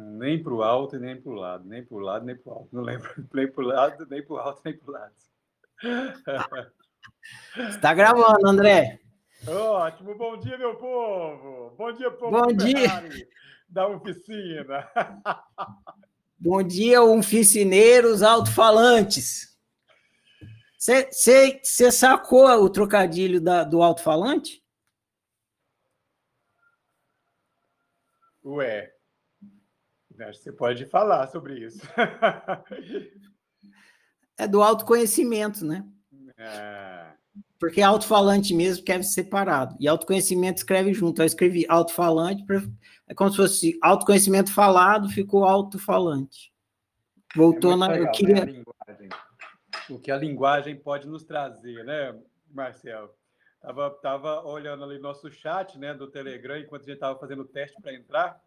Nem para o alto e nem para o lado, nem para o lado, nem para o alto. Não lembro nem para o lado, nem para o alto, nem para o lado. Está gravando, André. Ótimo, bom dia, meu povo. Bom dia, povo bom dia. da oficina. Bom dia, oficineiros alto-falantes. Você sacou o trocadilho da, do alto-falante? Ué, você pode falar sobre isso. é do autoconhecimento, né? É... Porque alto-falante mesmo quer separado. E autoconhecimento escreve junto. Eu escrevi alto-falante, é como se fosse autoconhecimento falado, ficou alto-falante. Voltou é na. Legal, eu queria... Né? O que a linguagem pode nos trazer, né, Marcelo? Tava, tava olhando ali nosso chat né, do Telegram enquanto a gente estava fazendo o teste para entrar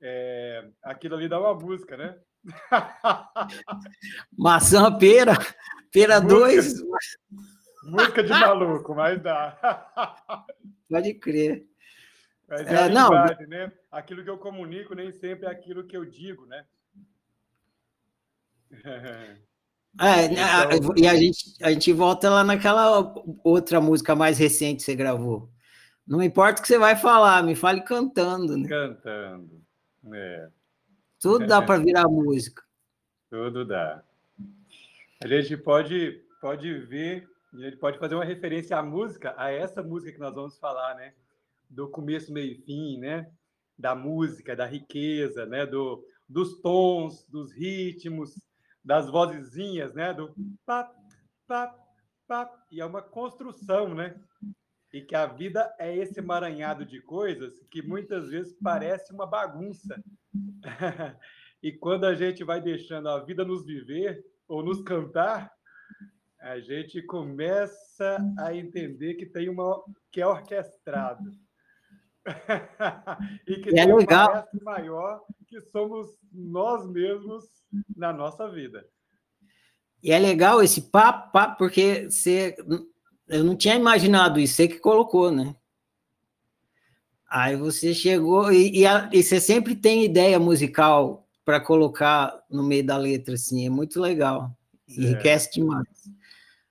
é, aquilo ali dá uma música, né? Maçã, pera, pera 2. Música de maluco, mas dá. Pode crer. Mas é, é não, linguagem, né? Aquilo que eu comunico nem sempre é aquilo que eu digo, né? É, então... e a gente, a gente volta lá naquela outra música mais recente que você gravou. Não importa o que você vai falar, me fale cantando. Né? Cantando. É. Tudo dá para virar música. Tudo dá. A gente pode, pode ver, a gente pode fazer uma referência à música, a essa música que nós vamos falar, né? Do começo, meio e fim, né? Da música, da riqueza, né? Do, dos tons, dos ritmos, das vozezinhas, né? Do pá, pá, pá. E é uma construção, né? E que a vida é esse emaranhado de coisas que muitas vezes parece uma bagunça. e quando a gente vai deixando a vida nos viver ou nos cantar, a gente começa a entender que tem uma que é orquestrado. e que é tem legal. um maior que somos nós mesmos na nossa vida. E é legal esse papo, papo porque você eu não tinha imaginado isso, você que colocou, né? Aí você chegou e, e, a, e você sempre tem ideia musical para colocar no meio da letra, assim, é muito legal, enriquece é. demais.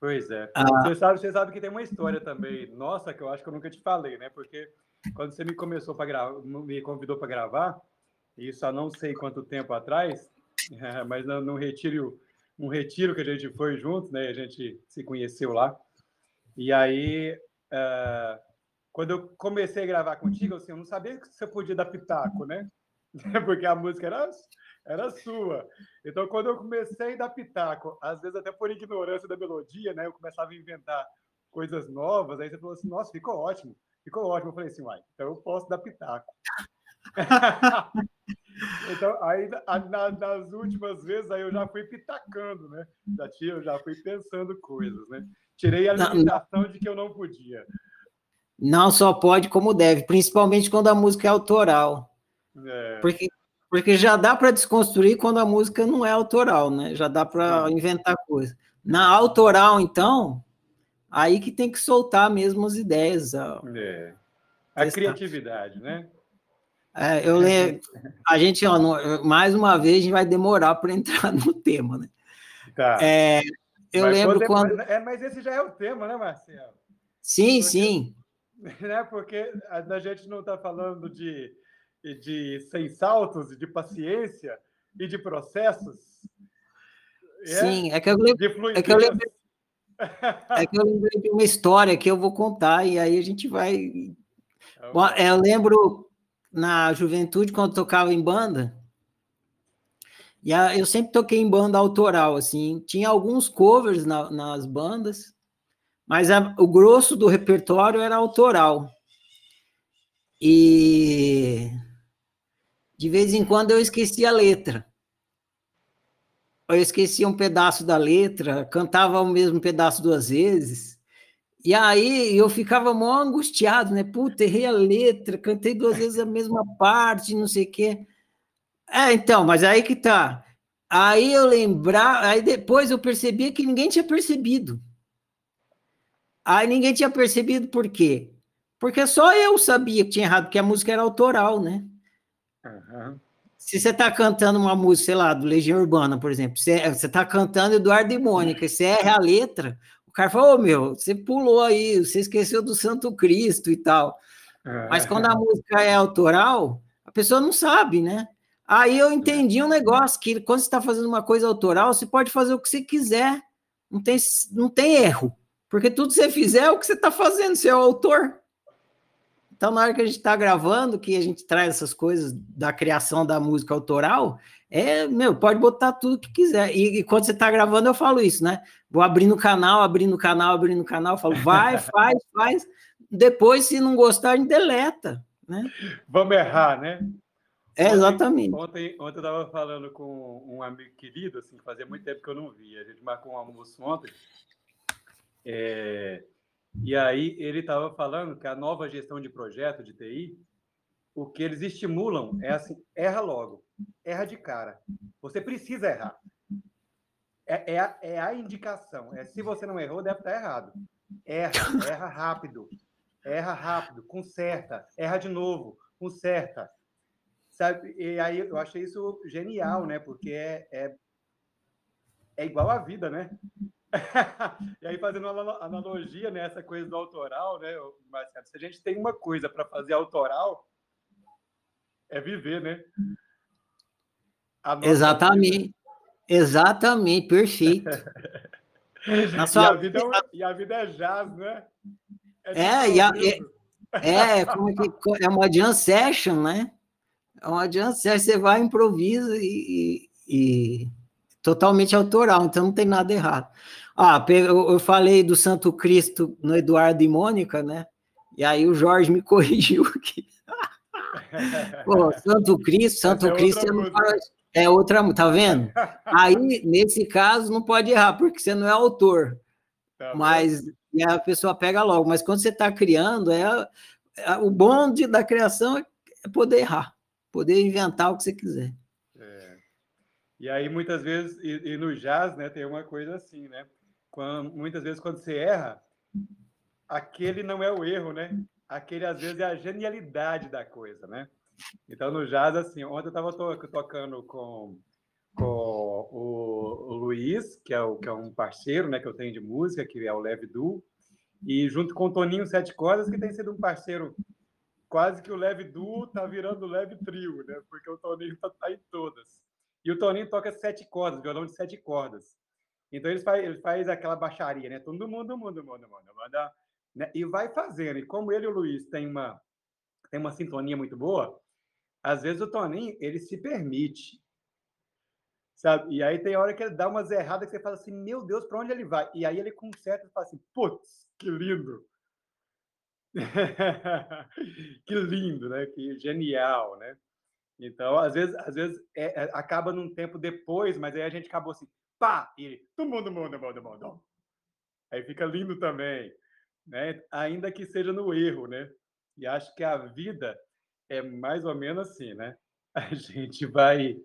Pois é. Ah, você, sabe, você sabe que tem uma história também, nossa, que eu acho que eu nunca te falei, né? Porque quando você me começou para gravar, me convidou para gravar, isso há não sei quanto tempo atrás, mas no retiro, um retiro que a gente foi junto, né? A gente se conheceu lá. E aí, uh, quando eu comecei a gravar contigo, assim, eu não sabia que você podia dar pitaco, né? Porque a música era, era sua. Então, quando eu comecei a dar pitaco, às vezes até por ignorância da melodia, né? Eu começava a inventar coisas novas, aí você falou assim, nossa, ficou ótimo, ficou ótimo. Eu falei assim, uai, então eu posso dar pitaco. então, aí na, nas últimas vezes, aí eu já fui pitacando, né? Já, tinha, eu já fui pensando coisas, né? Tirei a limitação não, de que eu não podia. Não só pode, como deve, principalmente quando a música é autoral. É. Porque, porque já dá para desconstruir quando a música não é autoral, né? Já dá para inventar coisa. Na autoral, então, aí que tem que soltar mesmo as ideias. A, é. a criatividade, né? É, eu lembro, a gente, ó, mais uma vez, a gente vai demorar para entrar no tema, né? Tá. É, eu mas lembro quando. quando... É, mas esse já é o tema, né, Marcelo? Sim, Porque, sim. Né, porque a gente não está falando de, de sem saltos, de paciência e de processos. É? Sim, é que eu lembro. É que eu lembrei, é que eu lembrei de uma história que eu vou contar, e aí a gente vai. Bom, eu lembro na juventude, quando tocava em banda, e a, eu sempre toquei em banda autoral, assim, tinha alguns covers na, nas bandas, mas a, o grosso do repertório era autoral. E de vez em quando eu esquecia a letra. Eu esquecia um pedaço da letra, cantava o mesmo pedaço duas vezes. E aí eu ficava mó angustiado, né? Puta, errei a letra, cantei duas vezes a mesma parte, não sei o quê. É, então, mas aí que tá. Aí eu lembrar, aí depois eu percebia que ninguém tinha percebido. Aí ninguém tinha percebido por quê? Porque só eu sabia que tinha errado, porque a música era autoral, né? Uhum. se você está cantando uma música, sei lá, do Legião Urbana, por exemplo, você está cantando Eduardo e Mônica, você erra a letra, o cara fala, ô oh, meu, você pulou aí, você esqueceu do Santo Cristo e tal. É. Mas quando a música é autoral, a pessoa não sabe, né? Aí eu entendi um negócio, que quando você está fazendo uma coisa autoral, você pode fazer o que você quiser, não tem, não tem erro, porque tudo que você fizer é o que você está fazendo, você é o autor. Então, na hora que a gente está gravando, que a gente traz essas coisas da criação da música autoral, é, meu, pode botar tudo que quiser. E, e quando você está gravando, eu falo isso, né? Vou abrindo o canal, abrindo o canal, abrindo o canal, falo, vai, faz, faz. Depois, se não gostar, a gente deleta, né? Vamos errar, né? É, exatamente. Ontem, ontem, ontem eu estava falando com um amigo querido, assim, fazia muito tempo que eu não via. A gente marcou um almoço ontem. É, e aí ele estava falando que a nova gestão de projeto de TI, o que eles estimulam é assim, erra logo, erra de cara. Você precisa errar. É, é, a, é a indicação. É se você não errou, deve estar errado. Erra, erra rápido. Erra rápido, conserta, erra de novo, conserta. Sabe? E aí eu achei isso genial, né? Porque é, é, é igual à vida, né? e aí, fazendo uma analogia nessa né, coisa do autoral, né, Marcelo? Se a gente tem uma coisa para fazer autoral, é viver, né? Exatamente. Vida. Exatamente, perfeito. Na sua... e, a vida é, e a vida é jazz, né? É, é, e a, é, é, como é, que, é uma jam session, né? É jam session, você vai, improvisa e, e totalmente autoral, então não tem nada errado. Ah, eu falei do Santo Cristo no Eduardo e Mônica, né? E aí o Jorge me corrigiu aqui. Pô, Santo Cristo, Santo é Cristo é outra, tá vendo? Aí, nesse caso, não pode errar, porque você não é autor. Tá mas e a pessoa pega logo. Mas quando você está criando, é, é, o bom de, da criação é poder errar, poder inventar o que você quiser. E aí, muitas vezes, e, e, no jazz, né, tem uma coisa assim, né? Quando, muitas vezes, quando você erra, aquele não é o erro, né? Aquele, às vezes, é a genialidade da coisa, né? Então, no jazz, assim, ontem eu estava to tocando com, com o, Luiz, que é, o, que é um parceiro, né, que eu tenho de música, que é o Leve Du, e junto com o Toninho Sete Cordas, que tem sido um parceiro quase que o Leve Du tá virando Leve Trio, né? Porque o Toninho tá, tá em todas. E o Toninho toca sete cordas, violão de sete cordas. Então ele faz, ele faz aquela baixaria, né? Todo mundo, mundo, mundo, mundo, manda, né? E vai fazendo. E como ele e o Luiz têm uma, têm uma sintonia muito boa, às vezes o Toninho, ele se permite. Sabe? E aí tem hora que ele dá umas erradas que você fala assim, meu Deus, para onde ele vai? E aí ele conserta e fala assim, putz, que lindo. que lindo, né? Que genial, né? Então, às vezes, às vezes é, é, acaba num tempo depois, mas aí a gente acabou assim, pá, e todo mundo, mundo, mundo, mundo. Aí fica lindo também, né? Ainda que seja no erro, né? E acho que a vida é mais ou menos assim, né? A gente vai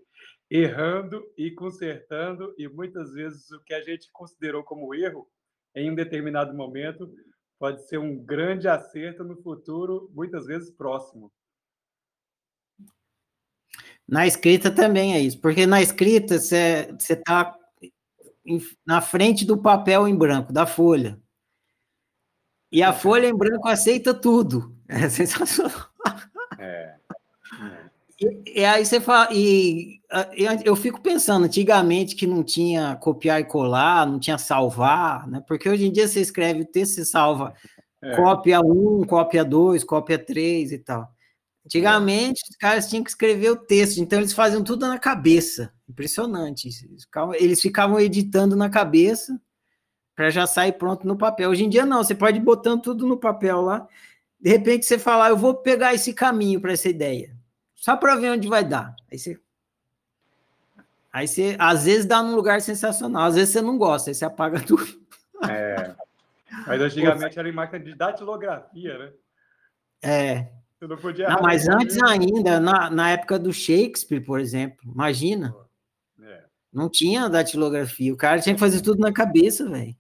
errando e consertando, e muitas vezes o que a gente considerou como erro, em um determinado momento, pode ser um grande acerto no futuro, muitas vezes próximo. Na escrita também é isso, porque na escrita você está na frente do papel em branco, da folha. E a folha em branco aceita tudo. É sensacional. É. E, e, aí você fala, e, eu fico pensando, antigamente que não tinha copiar e colar, não tinha salvar, né? Porque hoje em dia você escreve o texto, você salva é. cópia 1, cópia 2, cópia 3 e tal. Antigamente, os caras tinham que escrever o texto, então eles faziam tudo na cabeça. Impressionante. Eles ficavam, eles ficavam editando na cabeça para já sair pronto no papel. Hoje em dia, não, você pode ir botando tudo no papel lá. De repente, você fala, ah, eu vou pegar esse caminho para essa ideia, só para ver onde vai dar. Aí você. Aí você, às vezes, dá num lugar sensacional, às vezes você não gosta, aí você apaga tudo. É. Mas antigamente era em máquina de datilografia, né? É. Você não podia não, mas antes ainda, na, na época do Shakespeare, por exemplo, imagina. É. Não tinha datilografia. O cara tinha que fazer tudo na cabeça, velho.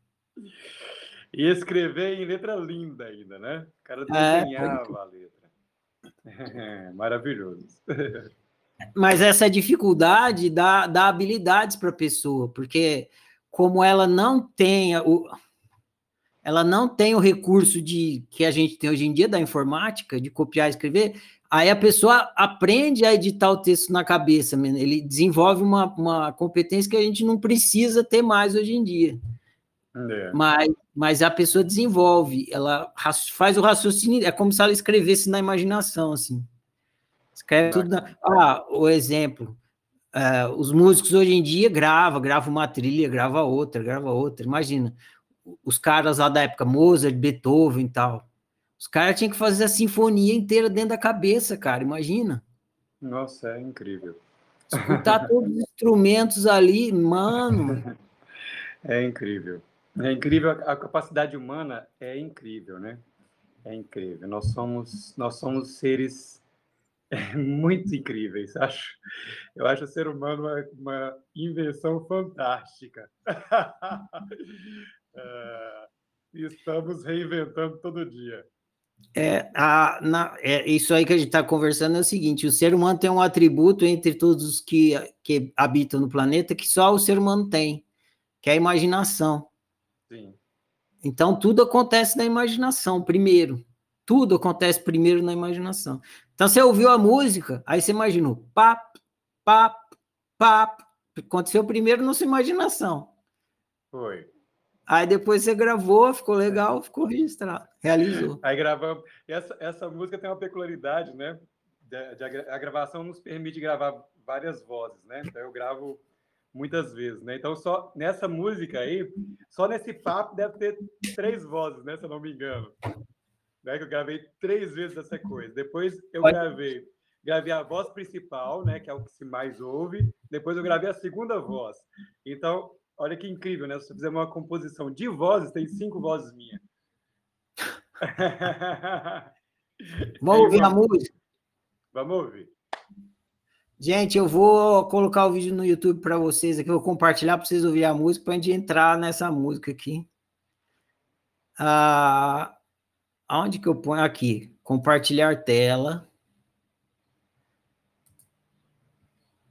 E escrever em letra linda ainda, né? O cara é, desenhava é, a letra. Maravilhoso. Mas essa dificuldade dá, dá habilidades para a pessoa, porque como ela não tem o, ela não tem o recurso de que a gente tem hoje em dia da informática, de copiar e escrever, aí a pessoa aprende a editar o texto na cabeça, ele desenvolve uma, uma competência que a gente não precisa ter mais hoje em dia. É. Mas, mas a pessoa desenvolve, ela faz o raciocínio, é como se ela escrevesse na imaginação, assim. Escreve tudo. Na, ah, o exemplo. Uh, os músicos hoje em dia gravam, grava uma trilha, grava outra, grava outra. Imagina, os caras lá da época, Mozart, Beethoven e tal. Os caras tinham que fazer a sinfonia inteira dentro da cabeça, cara, imagina. Nossa, é incrível. Escutar todos os instrumentos ali, mano. É incrível. É incrível, a capacidade humana é incrível, né? É incrível. Nós somos, nós somos seres muito incríveis, acho. Eu acho o ser humano uma, uma invenção fantástica. uh, estamos reinventando todo dia. É, a, na, é, isso aí que a gente está conversando é o seguinte: o ser humano tem um atributo entre todos os que, que habitam no planeta que só o ser humano tem, que é a imaginação. Sim. Então, tudo acontece na imaginação, primeiro. Tudo acontece primeiro na imaginação. Então, você ouviu a música, aí você imaginou, pap, pap, pap. Aconteceu primeiro na sua imaginação. Foi. Aí depois você gravou, ficou legal, ficou registrado, realizou. Aí gravamos. Essa, essa música tem uma peculiaridade, né? De, de, a gravação nos permite gravar várias vozes, né? Então eu gravo muitas vezes, né? Então só nessa música aí, só nesse papo deve ter três vozes, né? Se eu não me engano. Né? Que eu gravei três vezes essa coisa. Depois eu gravei, gravei a voz principal, né? Que é o que se mais ouve. Depois eu gravei a segunda voz. Então, olha que incrível, né? Se você fizer uma composição de vozes, tem cinco vozes minhas. Vamos ouvir uma... a música? Vamos ouvir. Gente, eu vou colocar o vídeo no YouTube para vocês aqui, vou compartilhar para vocês ouvirem a música, para a gente entrar nessa música aqui. Ah, aonde que eu ponho? Aqui, compartilhar tela.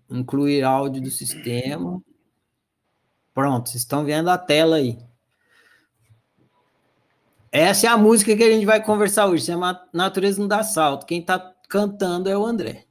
Incluir áudio do sistema. Pronto, vocês estão vendo a tela aí. Essa é a música que a gente vai conversar hoje, chama Natureza não dá salto. Quem está cantando é o André.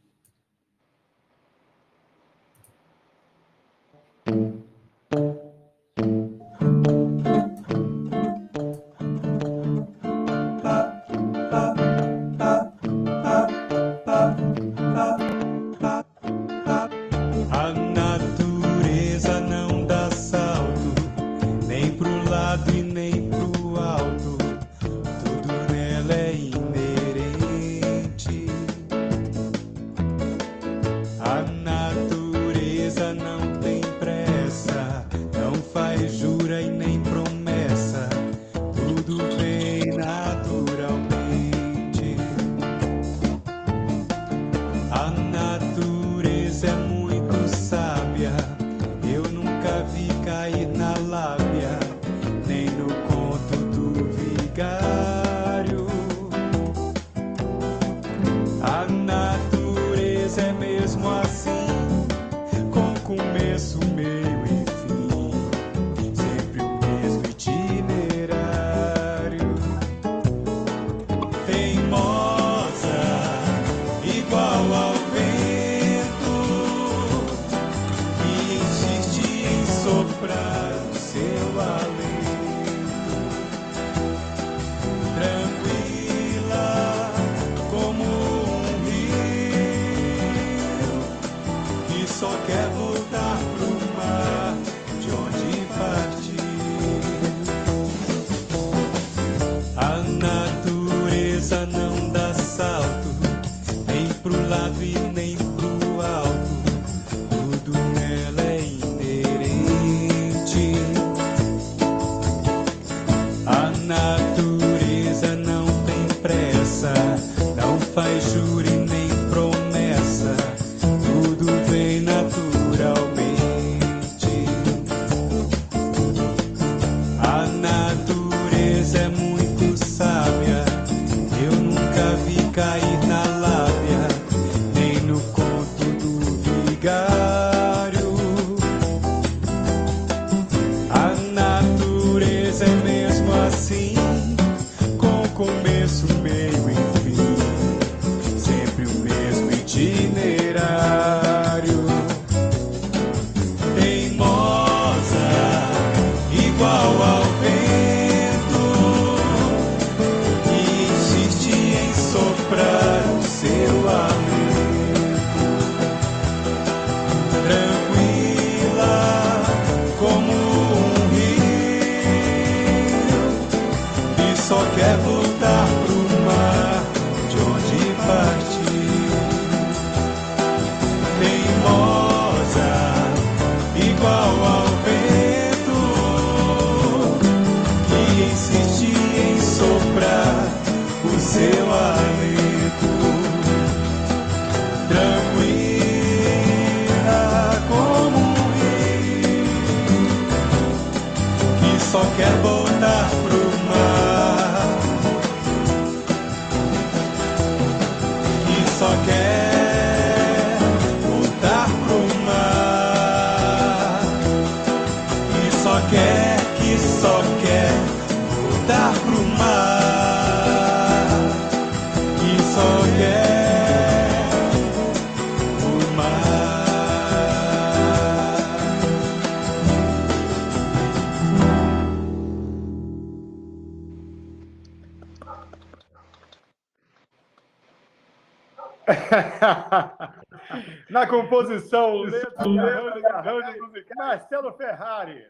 Na composição, letra, arranjo, arranjo musical, Marcelo Ferrari.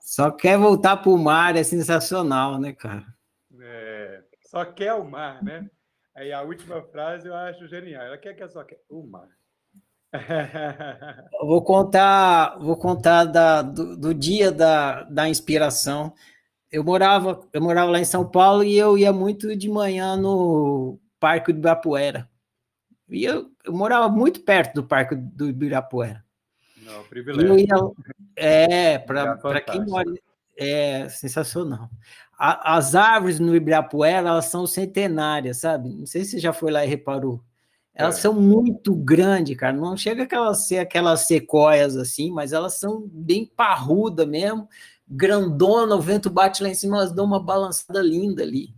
Só quer voltar para o mar, é sensacional, né, cara? É, só quer o mar, né? Aí a última frase eu acho genial. Ela quer que só quer o mar. Eu vou contar, vou contar da, do, do dia da, da inspiração. Eu morava, eu morava lá em São Paulo e eu ia muito de manhã no Parque do Ibirapuera. E eu, eu morava muito perto do Parque do Ibirapuera. Não, eu privilégio. ia, é, para Lugar quem mora. É sensacional. A- as árvores no Ibirapuera, elas são centenárias, sabe? Não sei se você já foi lá e reparou. Elas É. são muito grandes, cara. Não chega aquelas ser aquelas sequoias assim, mas elas são bem parruda mesmo, grandona, o vento bate lá em cima, elas dão uma balançada linda ali.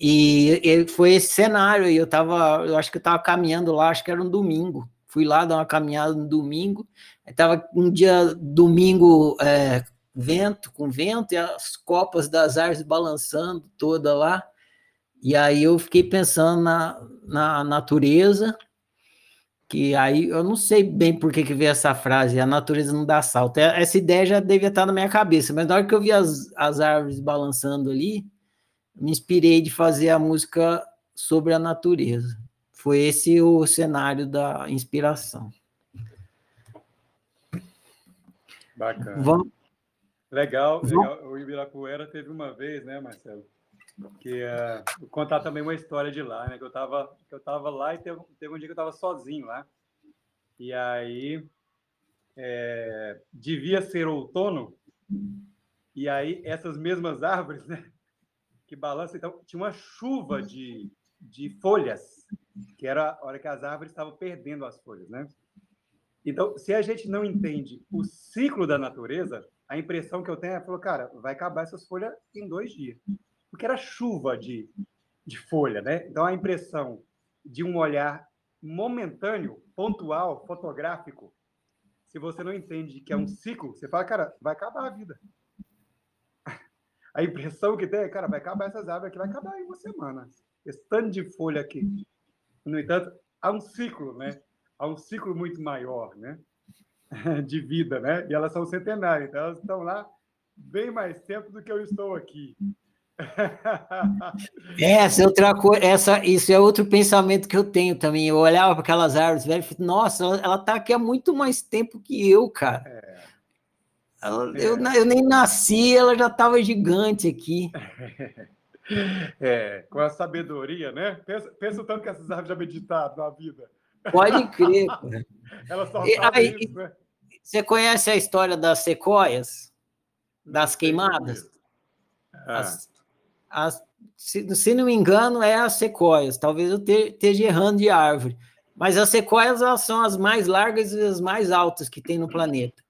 E, e foi esse cenário aí. Eu tava, eu acho que eu tava caminhando lá, acho que era um domingo. Fui lá dar uma caminhada no domingo. Aí tava um dia domingo é, vento com vento e as copas das árvores balançando toda lá. E aí eu fiquei pensando na, na natureza, que aí eu não sei bem por que, que veio essa frase, a natureza não dá salto. É- Essa ideia já devia estar na minha cabeça, mas na hora que eu vi as, as árvores balançando ali, me inspirei de fazer a música sobre a natureza. Foi esse o cenário da inspiração. Bacana. Vamos, Legal, legal. O Ibirapuera teve uma vez, né, Marcelo? Que vou contar também uma história de lá, né? Que eu tava, que eu tava lá e teve, teve um dia que eu tava sozinho lá. E aí eh, devia ser outono. E aí essas mesmas árvores, né? Que balançam, então tinha uma chuva de, de folhas, que era a hora que as árvores estavam perdendo as folhas, né? Então, se a gente não entende o ciclo da natureza, a impressão que eu tenho é, falou, cara, vai acabar essas folhas em dois dias. Porque era chuva de, de folha, né? Então, a impressão de um olhar momentâneo, pontual, fotográfico, se você não entende que é um ciclo, você fala, cara, vai acabar a vida. A impressão que tem é, cara, vai acabar essas árvores aqui, vai acabar em uma semana. Esse tanto de folha aqui. No entanto, há um ciclo, né? Há um ciclo muito maior, né? De vida, né? E elas são centenárias, então elas estão lá bem mais tempo do que eu estou aqui. Essa é outra coisa, essa, isso é outro pensamento que eu tenho também. Eu olhava para aquelas árvores, velho, e falei, nossa, ela, ela tá aqui há muito mais tempo que eu, cara. Ela- eu, na- eu nem nasci, ela já estava gigante aqui. É, com a sabedoria, né? Pensa, pensa o tanto que essas árvores já meditaram na vida. Pode crer. cara. Elas só E aí- isso, né? Você conhece a história das sequoias? Das queimadas? Ah, As- as- se, se não me engano, é as sequoias. Talvez eu te- esteja errando de árvore. Mas as sequoias elas são as mais largas e as mais altas que tem no planeta.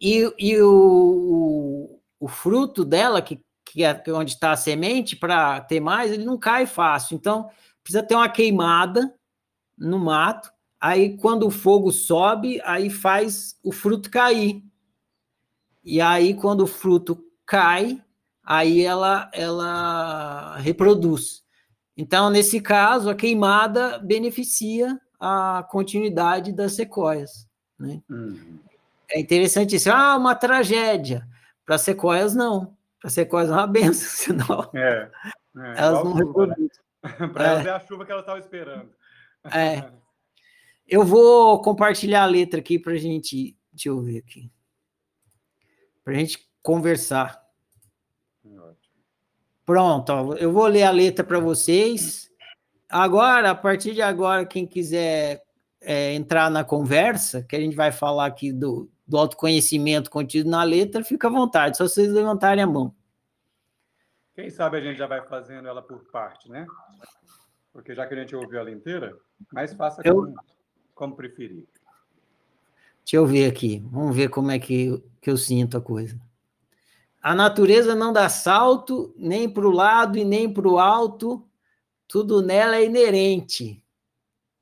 E, e o, o, fruto dela, que, que é onde está a semente, para ter mais, ele não cai fácil. Então, precisa ter uma queimada no mato. Aí, quando o fogo sobe, aí faz o fruto cair. E aí, quando o fruto cai, aí ela, ela reproduz. Então, nesse caso, a queimada beneficia a continuidade das sequoias. Né? Uhum. É interessante isso. Ah, uma tragédia. Para sequoias, não. Para sequoias é uma benção, senão é, é, elas não reproduzem. Né? Para elas é. é a chuva que elas estavam esperando. É. Eu vou compartilhar a letra aqui para a gente. Deixa eu ver aqui. Para a gente conversar. Pronto, ó, eu vou ler a letra para vocês. Agora, a partir de agora, quem quiser é, entrar na conversa, que a gente vai falar aqui do, do autoconhecimento contido na letra, fica à vontade, só vocês levantarem a mão. Quem sabe a gente já vai fazendo ela por parte, né? Porque já que a gente ouviu ela inteira, mas faça como, eu... como preferir. Deixa eu ver aqui, vamos ver como é que, que eu sinto a coisa. A natureza não dá salto nem para o lado e nem para o alto, tudo nela é inerente.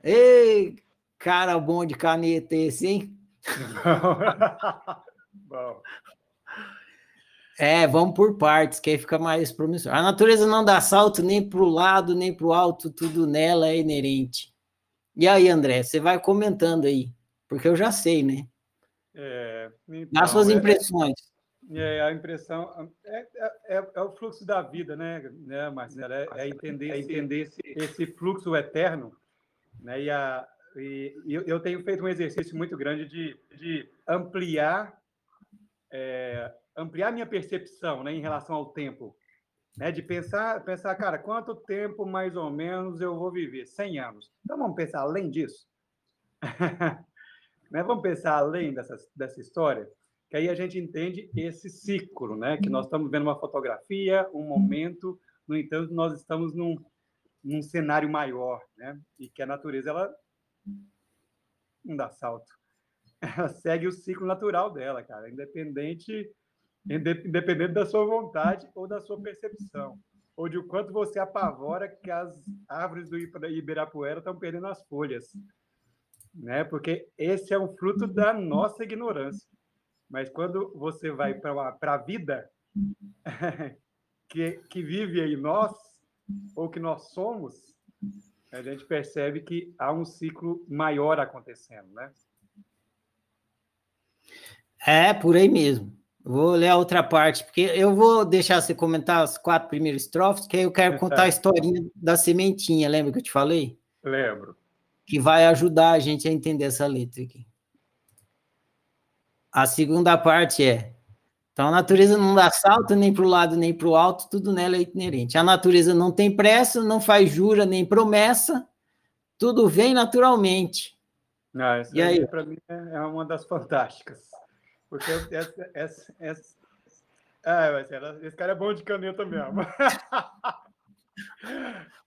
Ei, cara bom de caneta esse, hein? bom. É, vamos por partes, que aí fica mais promissor. A natureza não dá salto nem para o lado, nem para o alto, tudo nela é inerente. E aí, André, você vai comentando aí, porque eu já sei, né? É, então, Dá suas é, impressões. É, a impressão é, é, é, é, o fluxo da vida, né, né Marcelo? É, é entender, é entender esse, esse, fluxo eterno. Né? E, a, e eu tenho feito um exercício muito grande de, de ampliar é, ampliar minha percepção né, em relação ao tempo. Né, de pensar, pensar, cara, quanto tempo mais ou menos eu vou viver? 100 anos. Então vamos pensar além disso. né, vamos pensar além dessa, dessa história que aí a gente entende esse ciclo, né? Que nós estamos vendo uma fotografia, um momento, no entanto, nós estamos num, num cenário maior, né? E que a natureza, ela não dá salto. Ela segue o ciclo natural dela, cara, independente, independente da sua vontade ou da sua percepção, ou de o quanto você apavora que as árvores do Ibirapuera estão perdendo as folhas, né? Porque esse é um fruto da nossa ignorância. Mas quando você vai para a vida que, que vive em nós, ou que nós somos, a gente percebe que há um ciclo maior acontecendo, né? É, por aí mesmo. Vou ler a outra parte, porque eu vou deixar você comentar as quatro primeiras estrofes, que aí eu quero contar a historinha da sementinha, lembra que eu te falei? Lembro. Que vai ajudar a gente a entender essa letra aqui. A segunda parte é: então a natureza não dá salto nem para o lado nem para o alto, tudo nela é inerente. A natureza não tem pressa, não faz jura nem promessa, tudo vem naturalmente. Ah, essa e aí, para mim, é uma das fantásticas. Porque essa, essa, essa... Ah, esse cara é bom de caneta mesmo.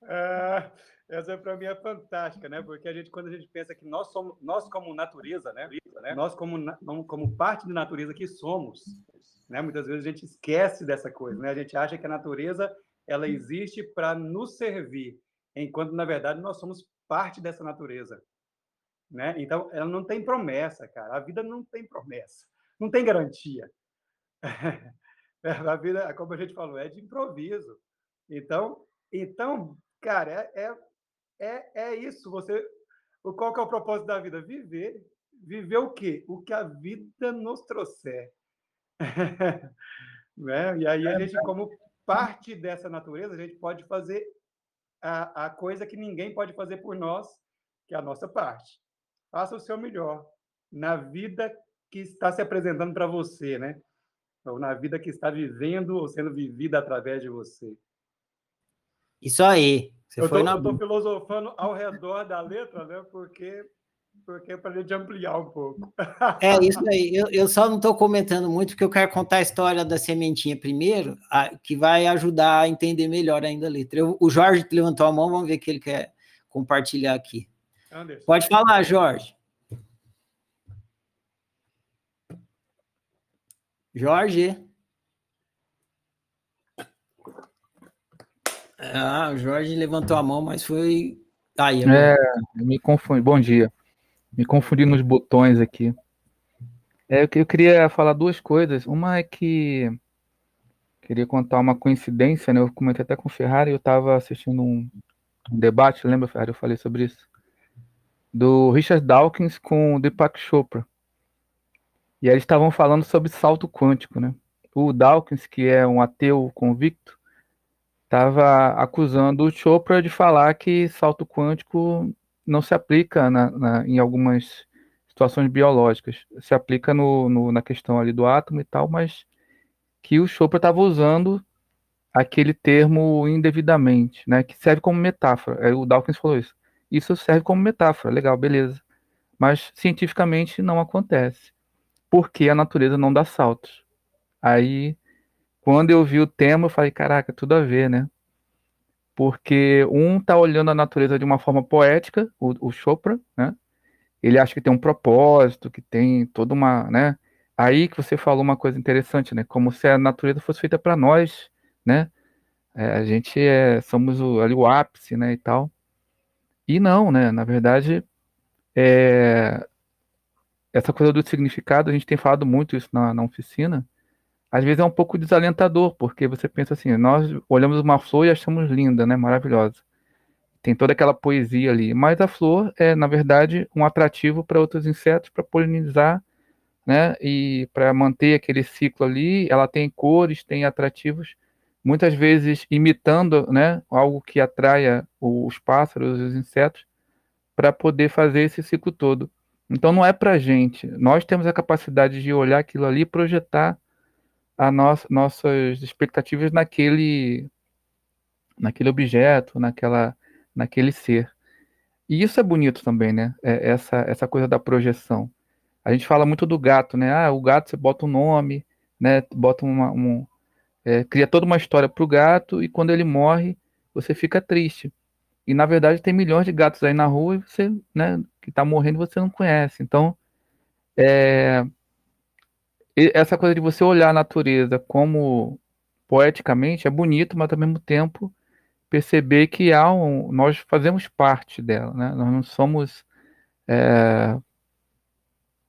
é, essa para mim é fantástica, né? Porque a gente, quando a gente pensa que nós somos, nós como natureza, né? Nós como, como parte da natureza que somos, né? Muitas vezes a gente esquece dessa coisa, né? A gente acha que a natureza ela existe para nos servir, enquanto na verdade nós somos parte dessa natureza, né? Então ela não tem promessa, cara. A vida não tem promessa, não tem garantia. a vida, como a gente falou, é de improviso. Então, então, cara, é, é é, é isso. Você, qual que é o propósito da vida? Viver. Viver o quê? O que a vida nos trouxer. né? E aí a gente, como parte dessa natureza, a gente pode fazer a, a coisa que ninguém pode fazer por nós, que é a nossa parte. Faça o seu melhor na vida que está se apresentando para você, né? Ou na vida que está vivendo ou sendo vivida através de você. Isso aí. Você eu estou filosofando ao redor da letra, né? Porque porque é para a gente ampliar um pouco. É isso aí. Eu, eu só não estou comentando muito, porque eu quero contar a história da sementinha primeiro, a, que vai ajudar a entender melhor ainda a letra. Eu, o Jorge levantou a mão, vamos ver o que ele quer compartilhar aqui. Anderson. Pode falar, Jorge. Jorge. Ah, o Jorge levantou a mão, mas foi. Aí, é, me confundi. Bom dia. Me confundi nos botões aqui. É, eu queria falar duas coisas. Uma é que queria contar uma coincidência, né? Eu comentei até com o Ferrari, eu estava assistindo um, um, debate, lembra, Ferrari? Eu falei sobre isso. Do Richard Dawkins com o Deepak Chopra. E aí eles estavam falando sobre salto quântico, né? O Dawkins, que é um ateu convicto, estava acusando o Chopra de falar que salto quântico não se aplica na, na, em algumas situações biológicas. Se aplica no, no, na questão ali do átomo e tal, mas que o Chopra estava usando aquele termo indevidamente, né, que serve como metáfora. O Dawkins falou isso. Isso serve como metáfora, legal, beleza. Mas cientificamente não acontece. Porque a natureza não dá saltos. Aí quando eu vi o tema, eu falei, caraca, tudo a ver, né? Porque um tá olhando a natureza de uma forma poética, o, o Chopra, né? Ele acha que tem um propósito, que tem toda uma, né? Aí que você falou uma coisa interessante, né? Como se a natureza fosse feita para nós, né? É, a gente é, somos o, ali o ápice, né, e tal. E não, né? Na verdade, é, essa coisa do significado, a gente tem falado muito isso na, na oficina, às vezes é um pouco desalentador, porque você pensa assim, nós olhamos uma flor e achamos linda, né, maravilhosa. Tem toda aquela poesia ali, mas a flor é, na verdade, um atrativo para outros insetos para polinizar, né, e para manter aquele ciclo ali, ela tem cores, tem atrativos, muitas vezes imitando, né, algo que atraia os pássaros, os insetos, para poder fazer esse ciclo todo. Então não é para gente. Nós temos a capacidade de olhar aquilo ali e projetar a nossa, nossas expectativas naquele naquele objeto, naquela naquele ser. E isso é bonito também, né? É essa essa coisa da projeção. A gente fala muito do gato, né? Ah, o gato você bota um nome, né? Bota uma, um, é, cria toda uma história para o gato e quando ele morre você fica triste. E na verdade tem milhões de gatos aí na rua e você, né? Que está morrendo você não conhece. Então, é, essa coisa de você olhar a natureza como poeticamente é bonito, mas ao mesmo tempo perceber que há um, nós fazemos parte dela, né? Nós não somos é...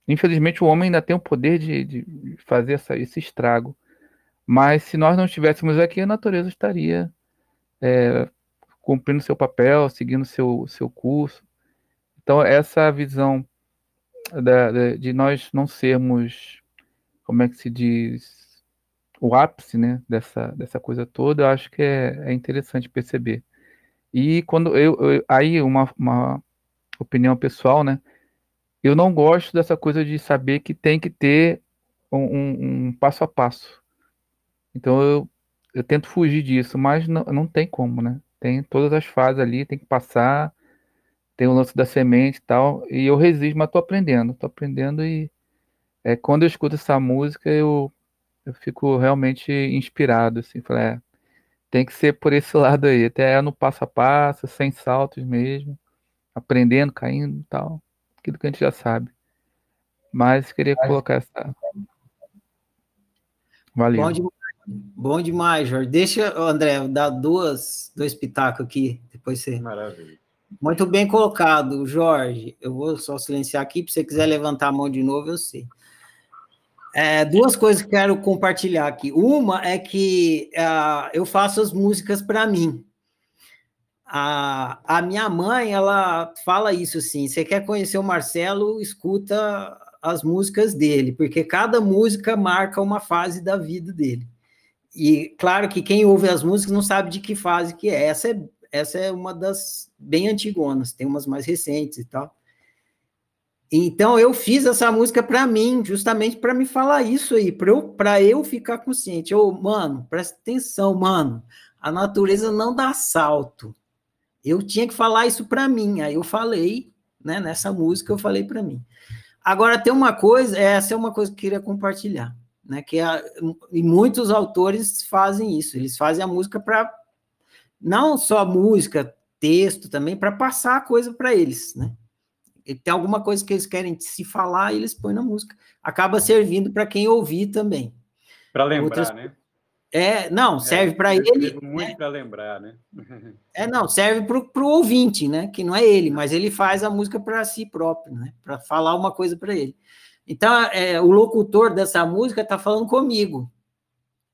Infelizmente o homem ainda tem o poder de, de fazer essa, esse estrago, mas se nós não estivéssemos aqui, a natureza estaria é, cumprindo seu papel, seguindo seu seu curso. Então essa visão da, de nós não sermos como é que se diz, o ápice, né, dessa, dessa coisa toda, eu acho que é, é interessante perceber. E quando eu, eu aí uma, uma opinião pessoal, né, eu não gosto dessa coisa de saber que tem que ter um, um, um passo a passo. Então eu, eu tento fugir disso, mas não, não tem como, né? Tem todas as fases ali, tem que passar, tem o lance da semente e tal, e eu resisto, mas tô aprendendo, tô aprendendo e é, quando eu escuto essa música, eu, eu fico realmente inspirado, assim, falei, é, tem que ser por esse lado aí, até no passo a passo, sem saltos mesmo, aprendendo, caindo e tal, aquilo que a gente já sabe. Mas queria colocar essa. Valeu. Bom demais, Bom demais Jorge. Deixa, André, dar duas, dois pitacos aqui, depois você. Maravilha. Muito bem colocado, Jorge. Eu vou só silenciar aqui, se você quiser levantar a mão de novo, eu sei. É, duas coisas que quero compartilhar aqui. Uma é que uh, eu faço as músicas para mim. A, a minha mãe, ela fala isso assim: você quer conhecer o Marcelo, escuta as músicas dele, porque cada música marca uma fase da vida dele. E claro que quem ouve as músicas não sabe de que fase que é. Essa é, essa é uma das bem antigonas, tem umas mais recentes e tal. Então eu fiz essa música para mim, justamente para me falar isso aí, para eu, eu ficar consciente. Ô, oh, mano, presta atenção, mano. A natureza não dá salto. Eu tinha que falar isso para mim. Aí eu falei, né, nessa música eu falei para mim. Agora tem uma coisa, essa é uma coisa que eu queria compartilhar, né, que a, e muitos autores fazem isso. Eles fazem a música para não só música, texto também para passar a coisa para eles, né? Tem alguma coisa que eles querem se falar e eles põem na música. Acaba servindo para quem ouvir também. Para lembrar, Outras... né? É, não, é, serve é, para ele. Muito né? para lembrar, né? É, não, serve para o ouvinte, né? Que não é ele, mas ele faz a música para si próprio, né? Para falar uma coisa para ele. Então, é, o locutor dessa música está falando comigo.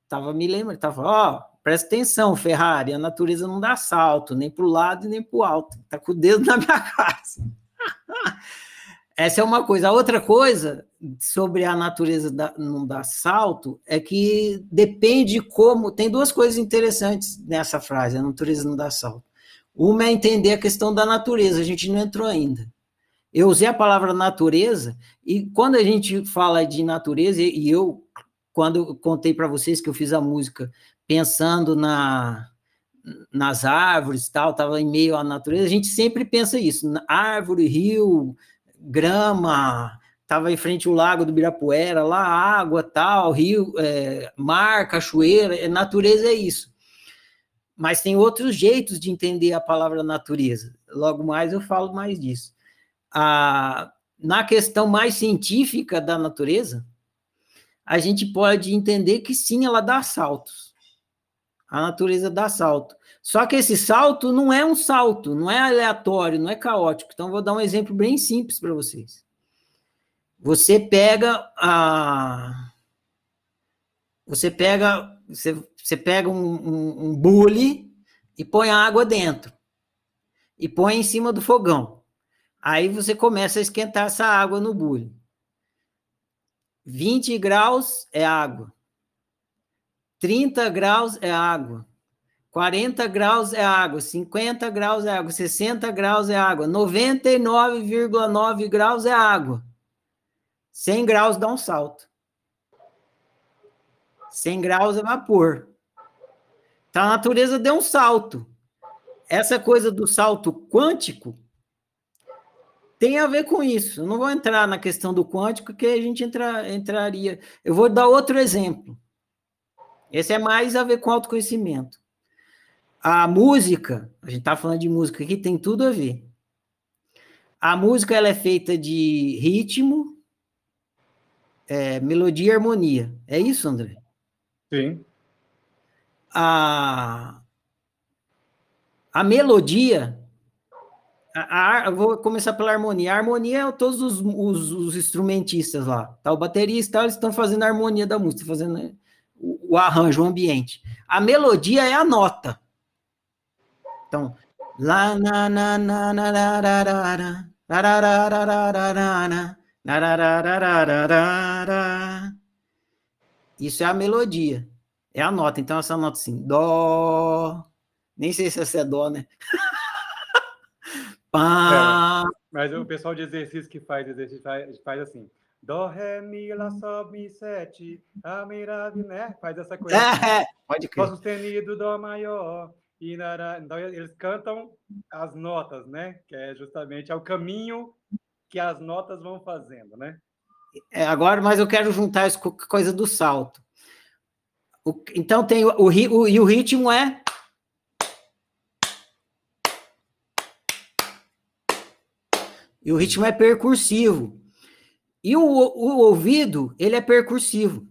Tava me lembrando, estava falando, ó, oh, presta atenção, Ferrari, a natureza não dá salto, nem para o lado nem para o alto. Está com o dedo na minha casa. Essa é uma coisa. A outra coisa sobre a natureza da, não dar salto é que depende como. Tem duas coisas interessantes nessa frase: a natureza não dá salto. Uma é entender a questão da natureza, a gente não entrou ainda. Eu usei a palavra natureza, e quando a gente fala de natureza, e eu, quando contei para vocês que eu fiz a música pensando na, nas árvores tal, estava em meio à natureza, a gente sempre pensa isso: árvore, rio, grama, estava em frente ao lago do Birapuera, lá água, tal, rio, é, mar, cachoeira, é, natureza é isso. Mas tem outros jeitos de entender a palavra natureza. Logo mais eu falo mais disso. Na questão mais científica da natureza, a gente pode entender que sim, ela dá saltos. A natureza dá salto. Só que esse salto não é um salto, não é aleatório, não é caótico. Então, vou dar um exemplo bem simples para vocês. Você pega a. Você pega, você, você pega um, um, um bule e põe a água dentro. E põe em cima do fogão. Aí você começa a esquentar essa água no bule. 20 graus é água. 30 graus é água. 40 graus é água, 50 graus é água, 60 graus é água, 99,9 graus é água. 100 graus dá um salto. 100 graus é vapor. Então a natureza deu um salto. Essa coisa do salto quântico tem a ver com isso. Eu não vou entrar na questão do quântico, que a gente entra, entraria. Eu vou dar outro exemplo. Esse é mais a ver com autoconhecimento. A música, a gente está falando de música aqui, tem tudo a ver. A música ela é feita de ritmo, é, melodia e harmonia. É isso, André? Sim. A, a melodia. A, a, vou começar pela harmonia. A harmonia é todos os, os, os instrumentistas lá. Tá? O baterista, eles estão fazendo a harmonia da música, fazendo o, arranjo, o ambiente. A melodia é a nota. Então, lá na na na na na na Isso é a melodia. É a nota. Então, essa nota assim, dó. Nem sei se essa é dó, né? Pá. É, mas o pessoal de exercício que faz exercício faz, faz assim. Dó, ré, mi, lá, sol, mi, sete, a, mi, lá, né? Faz essa coisa. É, pode crer. Dó sustenido, dó maior, e na, então eles cantam as notas, né? Que é justamente é o caminho que as notas vão fazendo, né? É, agora, mas eu quero juntar isso com coisa do salto. O, então tem o, o, o, e o ritmo é e o ritmo é percursivo. E o, o ouvido, ele é percursivo.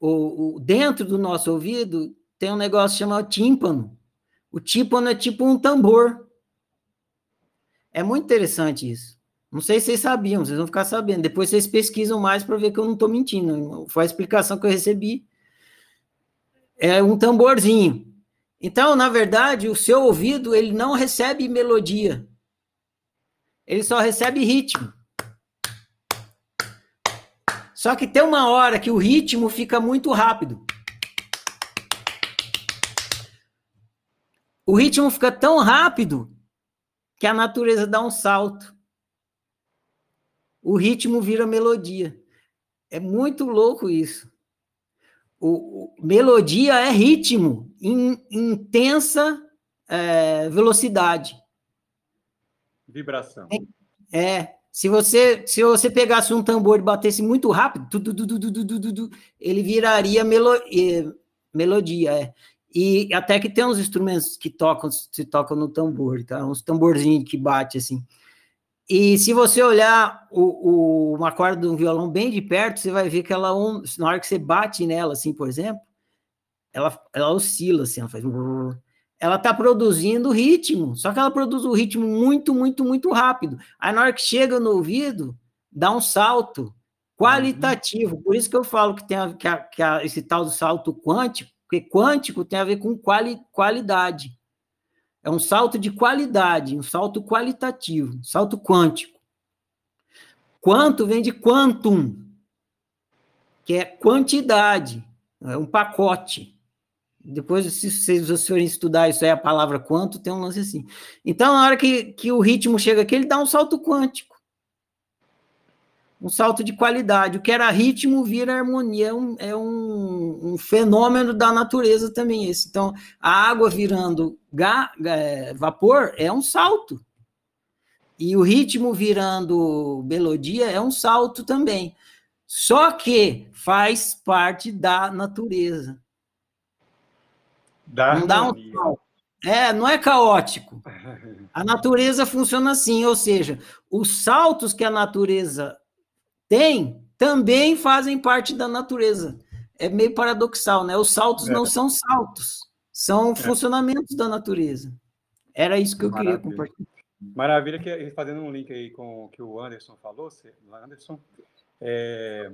O, o, dentro do nosso ouvido tem um negócio chamado tímpano. O tímpano é tipo um tambor. É muito interessante isso. Não sei se vocês sabiam, vocês vão ficar sabendo. Depois vocês pesquisam mais para ver que eu não estou mentindo. Foi a explicação que eu recebi. É um tamborzinho. Então, na verdade, o seu ouvido ele não recebe melodia. Ele só recebe ritmo. Só que tem uma hora que o ritmo fica muito rápido. O ritmo fica tão rápido que a natureza dá um salto. O ritmo vira melodia. É muito louco isso. O, o melodia é ritmo em intensa é, velocidade. Vibração. É, é, Se você se você pegasse um tambor e batesse muito rápido, tu, tu, tu, ele viraria melo, é, melodia. É. E até que tem uns instrumentos que tocam, se tocam no tambor, tá? Uns tamborzinhos que bate assim. E se você olhar o, o, uma corda de um violão bem de perto, você vai ver que ela, na hora que você bate nela, assim, por exemplo, ela, ela oscila, assim, ela faz. Ela está produzindo ritmo, só que ela produz o ritmo muito, muito, muito rápido. Aí na hora que chega no ouvido, dá um salto qualitativo. Por isso que eu falo que tem a, que, a, que a, esse tal do salto quântico, porque quântico tem a ver com quali, qualidade. É um salto de qualidade, um salto qualitativo, um salto quântico. Quanto vem de quantum, que é quantidade, é um pacote. Depois, se vocês forem estudar isso aí, a palavra quanto, tem um lance assim. Então, na hora que, que o ritmo chega aqui, ele dá um salto quântico um salto de qualidade. O que era ritmo vira harmonia, é um, é um, um fenômeno da natureza também esse. Então, a água virando ga, ga, é, vapor é um salto. E o ritmo virando melodia é um salto também. Só que faz parte da natureza. Da não dá um salto. É, não é caótico. A natureza funciona assim, ou seja, os saltos que a natureza tem, também fazem parte da natureza. É meio paradoxal, né? Os saltos é. não são saltos, são é. funcionamentos da natureza. Era isso que eu Maravilha. queria compartilhar. Maravilha, que fazendo um link aí com o que o Anderson falou, Anderson, é,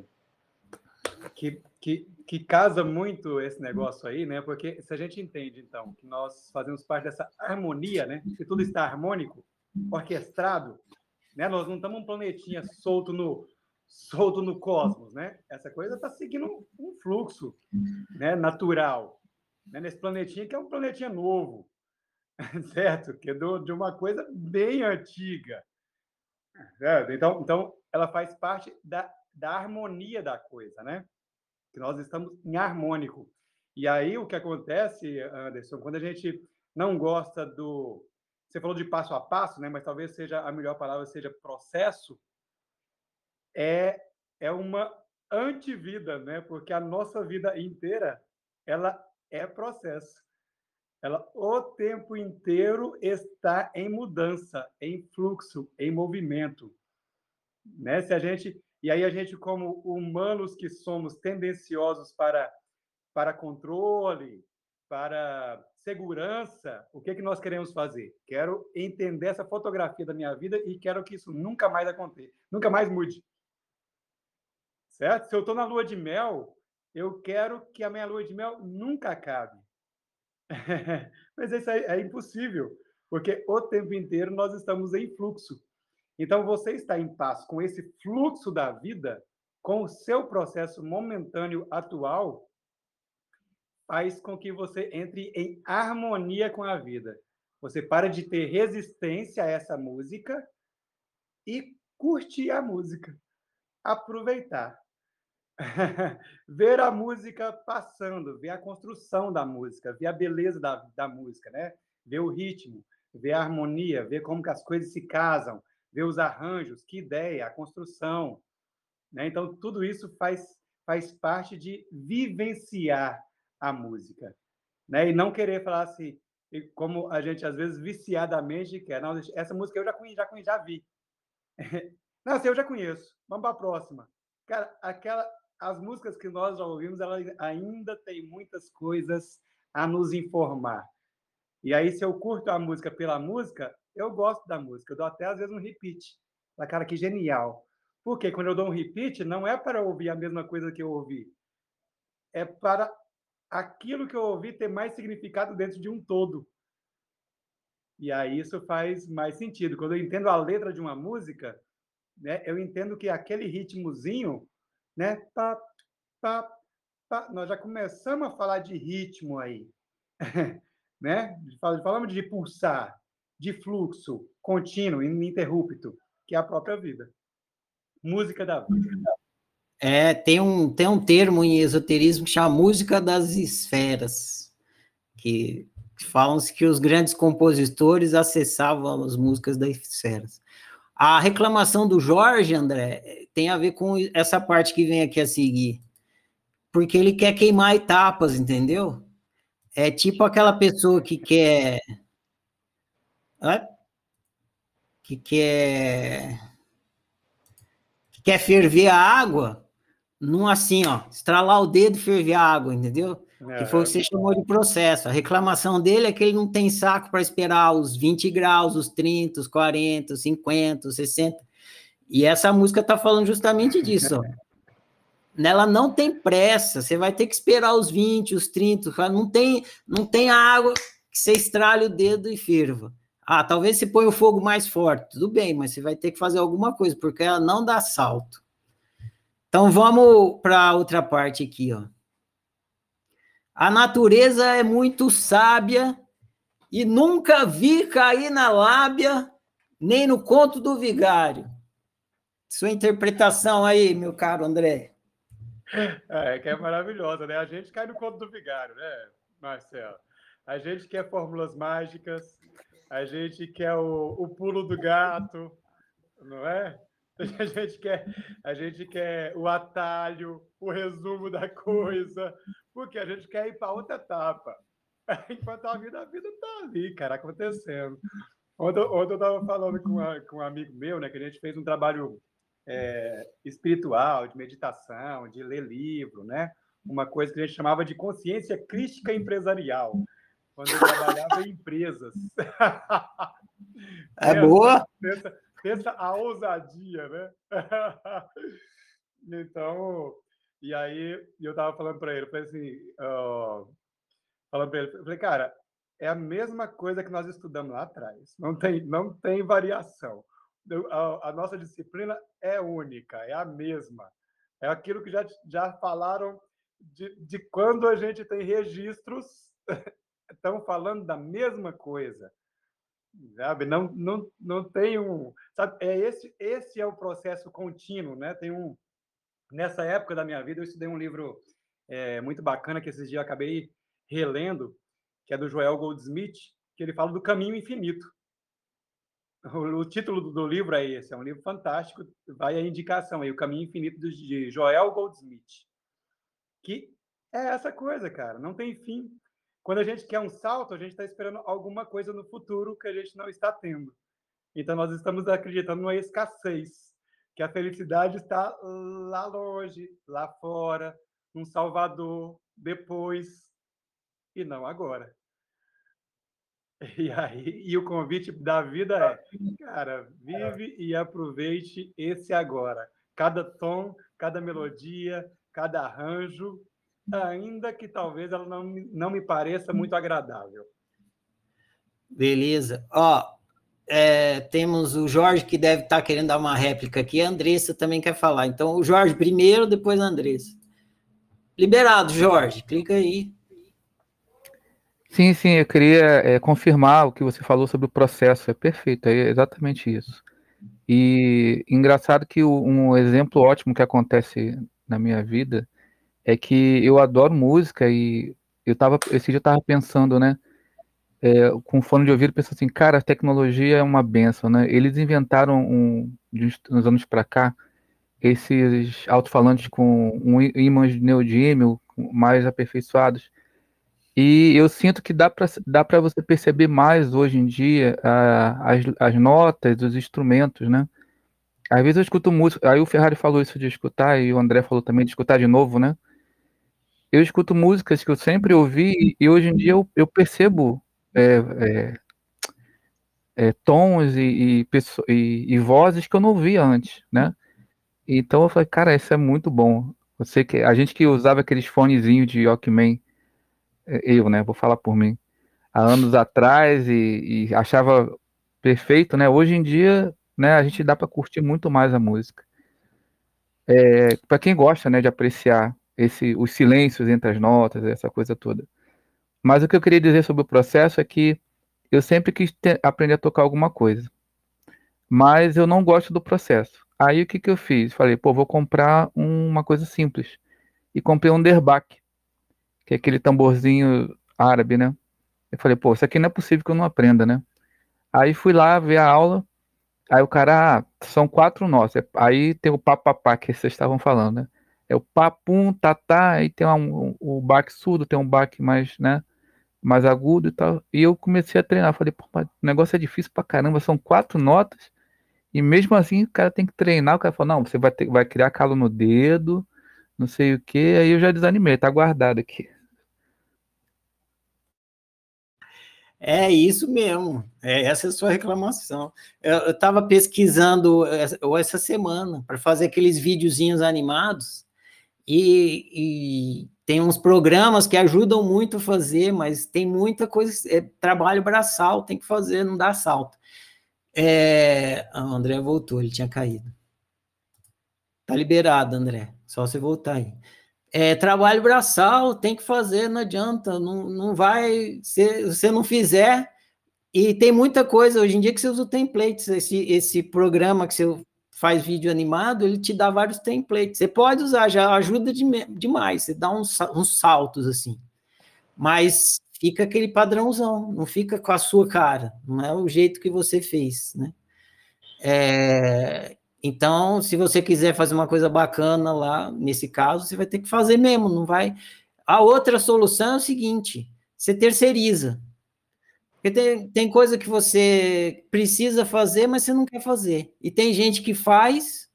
que, que, que casa muito esse negócio aí, né? Porque se a gente entende, então, que nós fazemos parte dessa harmonia, né? Que tudo está harmônico, orquestrado, né? Nós não estamos um planetinha solto no, solto no cosmos, né? Essa coisa está seguindo um fluxo né, natural. Né? Nesse planetinha que é um planetinha novo, certo? Que é do, de uma coisa bem antiga. Certo? Então, então, ela faz parte da, da harmonia da coisa, né? Que nós estamos em harmônico. E aí, o que acontece, Anderson, quando a gente não gosta do... Você falou de passo a passo, né? Mas talvez seja a melhor palavra seja processo, é, é uma antivida, né? Porque a nossa vida inteira ela é processo. Ela o tempo inteiro está em mudança, em fluxo, em movimento, né? Se a gente e aí a gente como humanos que somos tendenciosos para para controle, para segurança, o que é que nós queremos fazer? Quero entender essa fotografia da minha vida e quero que isso nunca mais aconteça, nunca mais mude certo? Se eu estou na lua de mel, eu quero que a minha lua de mel nunca acabe. Mas isso é, é impossível, porque o tempo inteiro nós estamos em fluxo. Então, você está em paz com esse fluxo da vida, com o seu processo momentâneo atual, faz com que você entre em harmonia com a vida. Você para de ter resistência a essa música e curtir a música, aproveitar. ver a música passando, ver a construção da música, ver a beleza da, da música, né? Ver o ritmo, ver a harmonia, ver como que as coisas se casam, ver os arranjos, que ideia, a construção, né? Então tudo isso faz faz parte de vivenciar a música, né? E não querer falar assim, como a gente às vezes viciadamente quer, não, essa música eu já conheço, já, conheço, já vi. Não, assim, eu já conheço. Vamos para a próxima. Cara, aquela as músicas que nós já ouvimos, ela ainda tem muitas coisas a nos informar. E aí, se eu curto a música pela música, eu gosto da música. Eu dou até, às vezes, um repeat. Da cara, que genial. Porque quando eu dou um repeat, não é para ouvir a mesma coisa que eu ouvi. É para aquilo que eu ouvi ter mais significado dentro de um todo. E aí isso faz mais sentido. Quando eu entendo a letra de uma música, né, eu entendo que aquele ritmozinho né? Pá, pá, pá. Nós já começamos a falar de ritmo aí, né? Falamos de pulsar, de fluxo contínuo, ininterrupto, que é a própria vida. Música da vida. É, tem um, tem um termo em esoterismo que chama música das esferas, que falam-se que os grandes compositores acessavam as músicas das esferas. A reclamação do Jorge, André, tem a ver com essa parte que vem aqui a seguir. Porque ele quer queimar etapas, entendeu? É tipo aquela pessoa que quer. Que quer que quer ferver a água, não assim, ó, estralar o dedo e ferver a água, entendeu? É. Que foi o que você chamou de processo. A reclamação dele é que ele não tem saco para esperar os 20 graus, os 30, os 40, os 50, os 60. E essa música está falando justamente disso. Nela não tem pressa, você vai ter que esperar os 20, os 30, não tem, não tem água que você estrale o dedo e ferva. Ah, talvez você põe o fogo mais forte, tudo bem, mas você vai ter que fazer alguma coisa, porque ela não dá salto. Então vamos para outra parte aqui, ó. A natureza é muito sábia e nunca vi cair na lábia, nem no conto do vigário. Sua interpretação aí, meu caro André. É, que é maravilhosa, né? A gente cai no conto do vigário, né, Marcelo? A gente quer fórmulas mágicas, a gente quer o, o pulo do gato, não é? A gente quer, a gente quer o atalho, o resumo da coisa, porque a gente quer ir para outra etapa. Enquanto a vida, a vida está ali, cara, acontecendo. Ontem, ontem eu estava falando com, a, com um amigo meu, né, que a gente fez um trabalho é, espiritual, de meditação, de ler livro, né? Uma coisa que a gente chamava de consciência crítica empresarial, quando eu trabalhava em empresas. É pensa, boa? Pensa, pensa a ousadia, né? então, e aí eu estava falando para ele, eu falei assim, uh, falando para ele, falei, cara, é a mesma coisa que nós estudamos lá atrás, não tem, não tem variação a, a, nossa disciplina é única, é a mesma. É aquilo que já, já falaram de, de quando a gente tem registros, estão falando da mesma coisa. Sabe? Não, não, não tem um. Sabe? É esse, esse é o processo contínuo. Né? Tem um, nessa época da minha vida, eu estudei um livro é, muito bacana que esses dias eu acabei relendo, que é do Joel Goldsmith, que ele fala do caminho infinito. O, título do livro é esse, é um livro fantástico, vai a indicação aí, O Caminho Infinito de Joel Goldsmith. Que é essa coisa, cara, não tem fim. Quando a gente quer um salto, a gente está esperando alguma coisa no futuro que a gente não está tendo. Então, nós estamos acreditando numa escassez, que a felicidade está lá longe, lá fora, num Salvador, depois, e não agora. E aí, e o convite da vida é, cara, vive e aproveite esse agora. Cada tom, cada melodia, cada arranjo, ainda que talvez ela não, não me pareça muito agradável. Beleza. Ó, é, temos o Jorge que deve estar querendo dar uma réplica aqui, a Andressa também quer falar. Então, o Jorge primeiro, depois a Andressa. Liberado, Jorge, clica aí. Sim, sim, eu queria é, confirmar o que você falou sobre o processo. É perfeito, é exatamente isso. E engraçado que o, um exemplo ótimo que acontece na minha vida é que eu adoro música e eu tava, esse dia eu tava pensando, né, é, com fone de ouvido, pensando assim, cara, a tecnologia é uma benção, né? Eles inventaram, um, uns anos para cá, esses alto-falantes com um ímãs de neodímio mais aperfeiçoados, e eu sinto que dá para dá você perceber mais hoje em dia as, as notas, os instrumentos, né? Às vezes eu escuto música, aí o Ferrari falou isso de escutar, e o André falou também de escutar de novo, né? Eu escuto músicas que eu sempre ouvi, e hoje em dia eu, eu percebo é, é, é, tons e, e, e, e, vozes que eu não ouvia antes, né? Então eu falei, cara, isso é muito bom. Você que a gente que usava aqueles fonezinhos de Walkman eu, né, vou falar por mim, há anos atrás e, e achava perfeito, né? Hoje em dia, né, a gente dá para curtir muito mais a música. É, para quem gosta, né, de apreciar esse, os silêncios entre as notas, essa coisa toda. Mas o que eu queria dizer sobre o processo é que eu sempre quis ter, aprender a tocar alguma coisa, mas eu não gosto do processo. Aí o que, que eu fiz? Falei, pô, vou comprar uma coisa simples. E comprei um derbaque que é aquele tamborzinho árabe, né? Eu falei, pô, isso aqui não é possível que eu não aprenda, né? Aí fui lá ver a aula, aí o cara, ah, são quatro nós. Aí tem o papapá que vocês estavam falando, né? É o papum, tatá, aí tem um, um, o baque surdo, tem um baque mais, né? Mais agudo e tal. E eu comecei a treinar. Falei, pô, o negócio é difícil pra caramba, são quatro notas. E mesmo assim, o cara tem que treinar. O cara fala, não, você vai, ter, vai criar calo no dedo, não sei o que. Aí eu já desanimei, tá guardado aqui. É isso mesmo. É, essa é a sua reclamação. Eu estava pesquisando essa, essa semana para fazer aqueles videozinhos animados e, e, tem uns programas que ajudam muito a fazer, mas tem muita coisa, é, trabalho braçal, tem que fazer, não dá salto. É, ah, o André voltou, ele tinha caído. Tá liberado, André, só você voltar aí. É, trabalho braçal, tem que fazer, não adianta, não, não vai, se você não fizer, e tem muita coisa, hoje em dia que você usa o templates, esse, esse programa que você faz vídeo animado, ele te dá vários templates, você pode usar, já ajuda de, demais, você dá uns, uns saltos assim, mas fica aquele padrãozão, não fica com a sua cara, não é o jeito que você fez, né? É, então, se você quiser fazer uma coisa bacana lá, nesse caso, você vai ter que fazer mesmo, não vai. A outra solução é o seguinte: você terceiriza. Porque tem, tem coisa que você precisa fazer, mas você não quer fazer. E tem gente que faz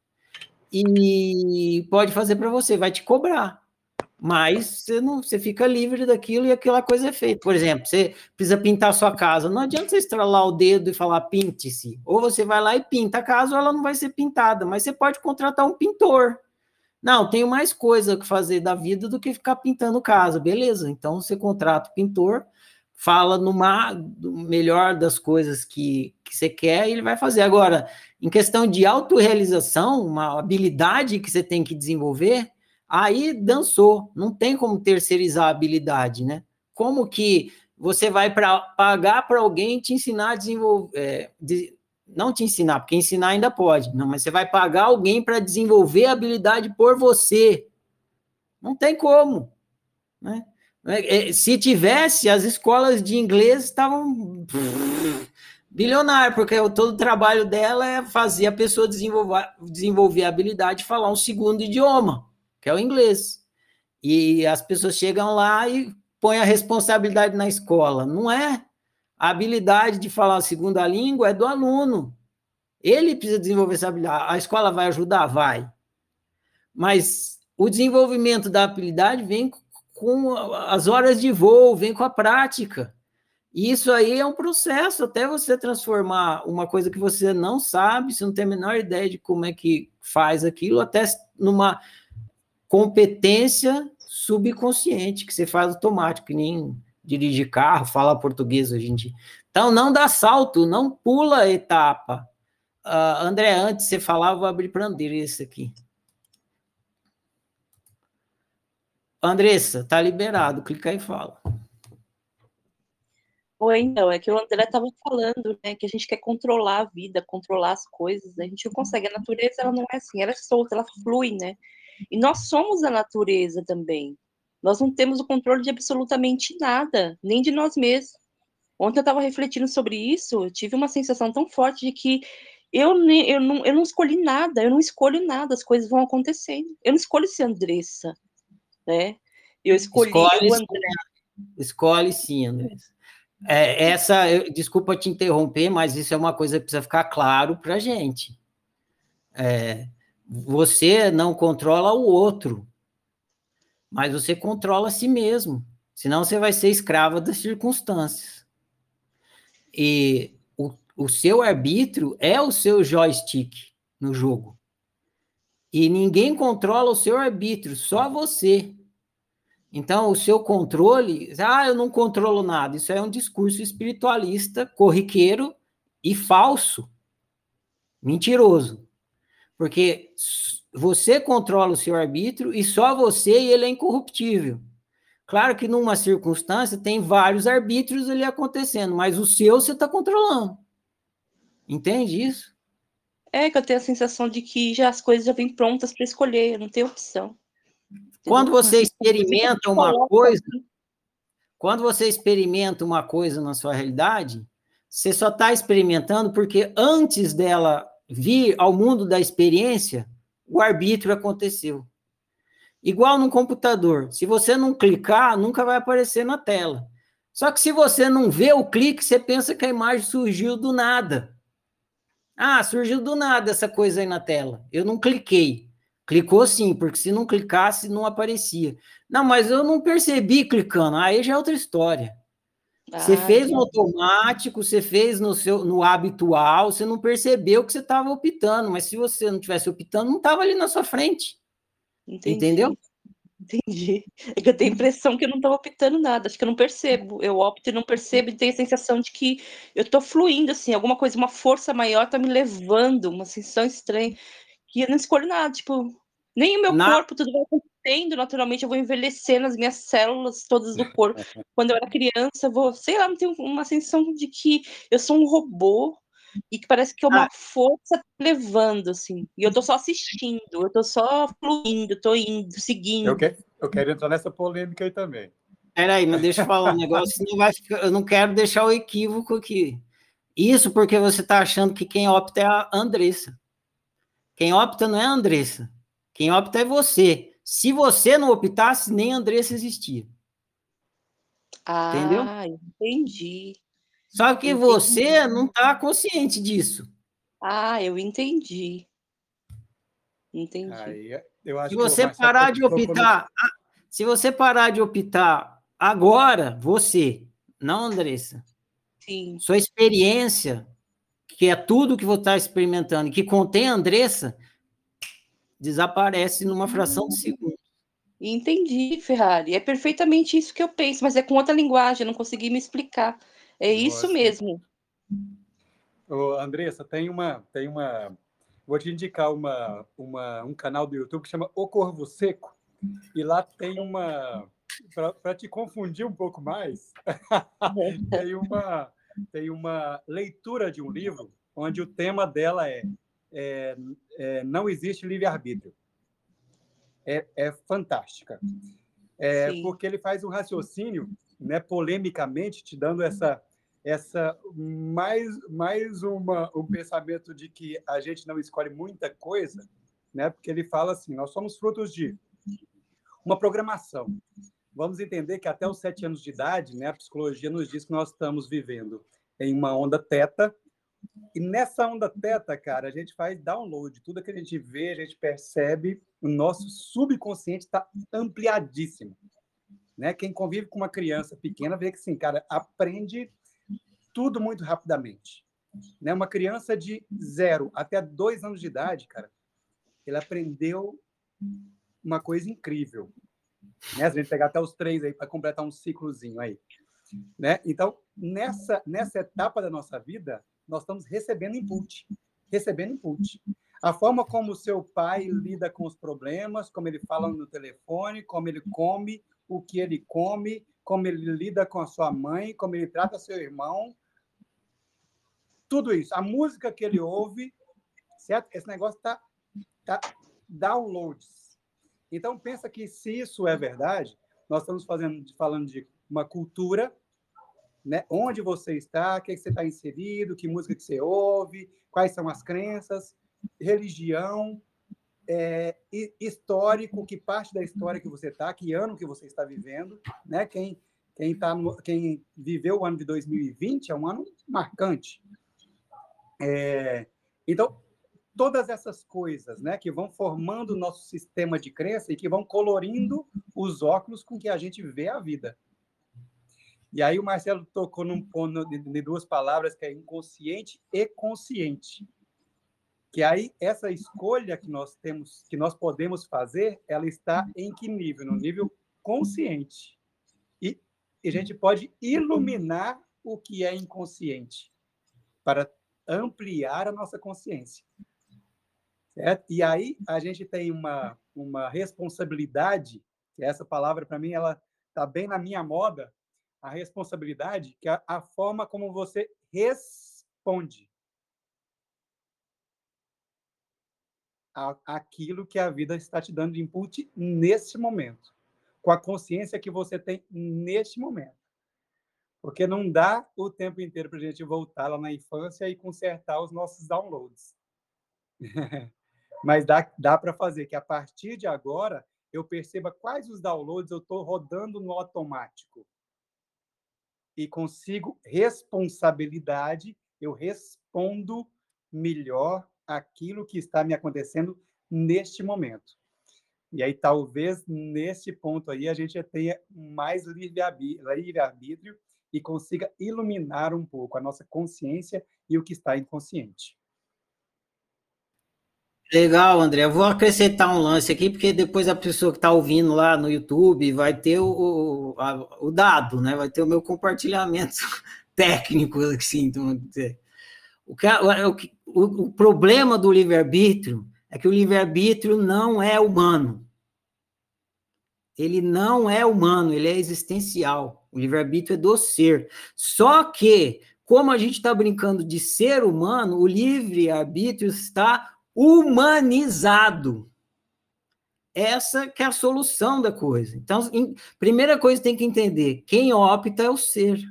e pode fazer para você, vai te cobrar mas você não você fica livre daquilo e aquela coisa é feita. Por exemplo, você precisa pintar a sua casa, não adianta você estralar o dedo e falar pinte-se. Ou você vai lá e pinta a casa, ou ela não vai ser pintada, mas você pode contratar um pintor. Não, tenho mais coisa que fazer da vida do que ficar pintando casa, beleza? Então você contrata o pintor, fala no melhor das coisas que, que você quer e ele vai fazer. Agora, em questão de autorrealização, uma habilidade que você tem que desenvolver, Aí dançou, não tem como terceirizar a habilidade, né? Como que você vai para pagar para alguém te ensinar a desenvolver, é, de, não te ensinar, porque ensinar ainda pode, não, mas você vai pagar alguém para desenvolver a habilidade por você. Não tem como, né? É, é, se tivesse, as escolas de inglês estavam bilionárias, porque todo o trabalho dela é fazer a pessoa desenvolver, desenvolver a habilidade de falar um segundo idioma que é o inglês. E as pessoas chegam lá e põem a responsabilidade na escola. Não é. A habilidade de falar a segunda língua é do aluno. Ele precisa desenvolver essa habilidade. A escola vai ajudar? Vai. Mas o desenvolvimento da habilidade vem com as horas de voo, vem com a prática. E isso aí é um processo até você transformar uma coisa que você não sabe, você não tem a menor ideia de como é que faz aquilo, até numa competência subconsciente, que você faz automático, que nem dirigir carro, fala português hoje em dia. Então, não dá salto, não pula a etapa. Uh, André, antes você falava, vou abrir para Andressa aqui. Andressa, tá liberado, clica aí e fala. Oi, então, é que o André estava falando, né, que a gente quer controlar a vida, controlar as coisas, a gente não consegue, a natureza, ela não é assim, ela é solta, ela flui, né, e nós somos a natureza também. Nós não temos o controle de absolutamente nada, nem de nós mesmos. Ontem eu estava refletindo sobre isso, eu tive uma sensação tão forte de que eu, eu, não, eu não escolhi nada, eu não escolho nada, as coisas vão acontecendo. Eu não escolho ser Andressa, né? Eu escolhi escolhe, o André. Escolhe sim, Andressa. É, essa, eu, desculpa te interromper, mas isso é uma coisa que precisa ficar claro para a gente. É, você não controla o outro, mas você controla a si mesmo. Senão você vai ser escrava das circunstâncias. E o, o seu arbítrio é o seu joystick no jogo. E ninguém controla o seu arbítrio, só você. Então, o seu controle, ah, eu não controlo nada, isso é um discurso espiritualista, corriqueiro e falso, mentiroso. Porque você controla o seu arbítrio e só você e ele é incorruptível. Claro que numa circunstância tem vários arbítrios ali acontecendo, mas o seu você está controlando. Entende isso? É que eu tenho a sensação de que já as coisas já vêm prontas para escolher, não tenho opção. Quando você experimenta uma coisa, quando você experimenta uma coisa na sua realidade, você só está experimentando porque antes dela vir ao mundo da experiência, o arbítrio aconteceu. Igual no computador, se você não clicar, nunca vai aparecer na tela. Só que se você não vê o clique, você pensa que a imagem surgiu do nada. Ah, surgiu do nada essa coisa aí na tela. Eu não cliquei. Clicou sim, porque se não clicasse, não aparecia. Não, mas eu não percebi clicando. Aí já é outra história. Você Ah, fez no automático, você fez no seu no habitual, você não percebeu que você estava optando, mas se você não tivesse optando, não estava ali na sua frente. Entendi. Entendeu? Entendi. É que eu tenho a impressão que eu não estou optando nada, acho que eu não percebo. Eu opto e não percebo, e tenho a sensação de que eu estou fluindo, assim, alguma coisa, uma força maior está me levando, uma sensação estranha, que eu não escolho nada, tipo, nem o meu Na- corpo, tudo vai acontecendo, naturalmente eu vou envelhecendo as minhas células todas do corpo. Quando eu era criança, eu vou, sei lá, eu tenho uma sensação de que eu sou um robô e que parece que é uma Ah. força levando, assim, e eu tô só assistindo, eu tô só fluindo, tô indo, seguindo. Eu, que, eu quero entrar nessa polêmica aí também. Peraí, mas deixa eu falar um negócio, senão vai ficar, eu não quero deixar o equívoco aqui. Isso porque você está achando que quem opta é a Andressa. Quem opta não é a Andressa. Quem opta é você. Se você não optasse, nem a Andressa existia. Entendeu? Ah, entendi. Só que Entendi. você não está consciente disso. Ah, eu entendi. Entendi. Aí, eu acho Se você parar de optar, ah, se você parar de optar agora, você, não Andressa, Sim. sua experiência, que é tudo que você está experimentando, que contém a Andressa, desaparece numa fração de segundo. Entendi, Ferrari. É perfeitamente isso que eu penso, mas é com outra linguagem, eu não consegui me explicar. É isso Nossa. mesmo. Ô, Andressa, tem uma, tem uma. Vou te indicar uma, uma, um canal do YouTube que chama O Corvo Seco. E lá tem uma. Para te confundir um pouco mais, tem uma, tem uma leitura de um livro onde o tema dela é, é, é Não existe livre-arbítrio. É, é fantástica. É, Sim. porque ele faz um raciocínio, né, polemicamente, te dando essa, essa mais, mais uma, um pensamento de que a gente não escolhe muita coisa, né, porque ele fala assim: nós somos frutos de uma programação. Vamos entender que até os sete anos de idade, né, a psicologia nos diz que nós estamos vivendo em uma onda teta. E nessa onda teta, cara, a gente faz download. Tudo que a gente vê, a gente percebe, o nosso subconsciente está ampliadíssimo. Né? Quem convive com uma criança pequena vê que, assim, cara, aprende tudo muito rapidamente. Né? Uma criança de zero até dois anos de idade, cara, ele aprendeu uma coisa incrível. Né? Se a gente pegar até os três aí para completar um ciclozinho aí. Né? Então, nessa, nessa etapa da nossa vida, nós estamos recebendo input. Recebendo input. A forma como o seu pai lida com os problemas, como ele fala no telefone, como ele come, o que ele come, como ele lida com a sua mãe, como ele trata seu irmão. Tudo isso. A música que ele ouve, certo? Esse negócio está tá downloads. Então, pensa que se isso é verdade, nós estamos fazendo, falando de uma cultura, né? onde você está, o que você está inserido, que música que você ouve, quais são as crenças, religião, é, histórico, que parte da história que você está, que ano que você está vivendo, né? Quem quem tá no, quem viveu o ano de 2020 é um ano marcante. É, então todas essas coisas, né, que vão formando o nosso sistema de crença e que vão colorindo os óculos com que a gente vê a vida. E aí o Marcelo tocou num ponto de duas palavras que é inconsciente e consciente. Que aí essa escolha que nós temos, que nós podemos fazer, ela está em que nível? No nível consciente. E, e a gente pode iluminar o que é inconsciente para ampliar a nossa consciência. Certo? E aí a gente tem uma, uma responsabilidade, que essa palavra para mim ela está bem na minha moda, a responsabilidade, que é a forma como você responde aquilo que a vida está te dando de input nesse momento, com a consciência que você tem neste momento. Porque não dá o tempo inteiro para a gente voltar lá na infância e consertar os nossos downloads. Mas dá, dá para fazer que a partir de agora eu perceba quais os downloads eu estou rodando no automático e consigo responsabilidade, eu respondo melhor aquilo que está me acontecendo neste momento. E aí, talvez, nesse ponto aí, a gente tenha mais livre-arbítrio e consiga iluminar um pouco a nossa consciência e o que está inconsciente. Legal, André. Eu vou acrescentar um lance aqui, porque depois a pessoa que está ouvindo lá no YouTube vai ter o, o, a, o, dado, né? Vai ter o meu compartilhamento técnico, assim, dizer. O, o, o problema do livre-arbítrio é que o livre-arbítrio não é humano. Ele não é humano, ele é existencial. O livre-arbítrio é do ser. Só que, como a gente está brincando de ser humano, o livre-arbítrio está humanizado. Essa que é a solução da coisa. Então, em, primeira coisa tem que entender, quem opta é o ser.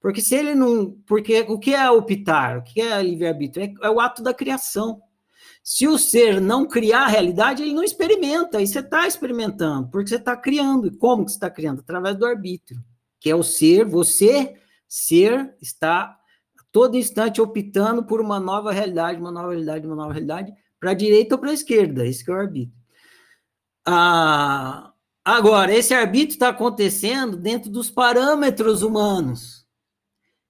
Porque se ele não, porque o que é optar? O que é livre-arbítrio? É, é o ato da criação. Se o ser não criar a realidade, ele não experimenta, e você está experimentando, porque você está criando. E como que você está criando? Através do arbítrio, que é o ser, você, ser, está todo instante optando por uma nova realidade, uma nova realidade, uma nova realidade, para a direita ou para a esquerda, esse é o arbítrio. Ah, agora, esse arbítrio está acontecendo dentro dos parâmetros humanos.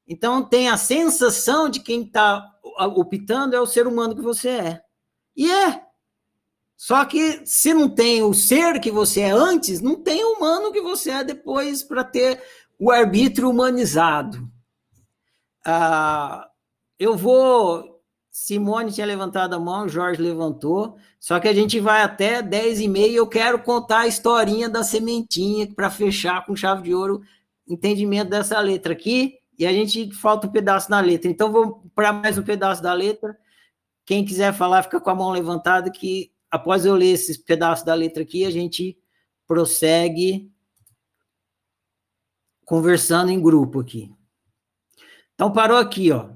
Então, tem a sensação de quem está optando é o ser humano que você é. E é. Só que se não tem o ser que você é antes, não tem o humano que você é depois para ter o arbítrio humanizado. Ah, eu vou Simone tinha levantado a mão, Jorge levantou. Só que a gente vai até 10 e meia. Eu quero contar a historinha da sementinha para fechar com chave de ouro entendimento dessa letra aqui. E a gente falta um pedaço na letra. Então vamos para mais um pedaço da letra. Quem quiser falar, fica com a mão levantada que após eu ler esse pedaço da letra aqui, a gente prossegue conversando em grupo aqui. Então parou aqui, ó.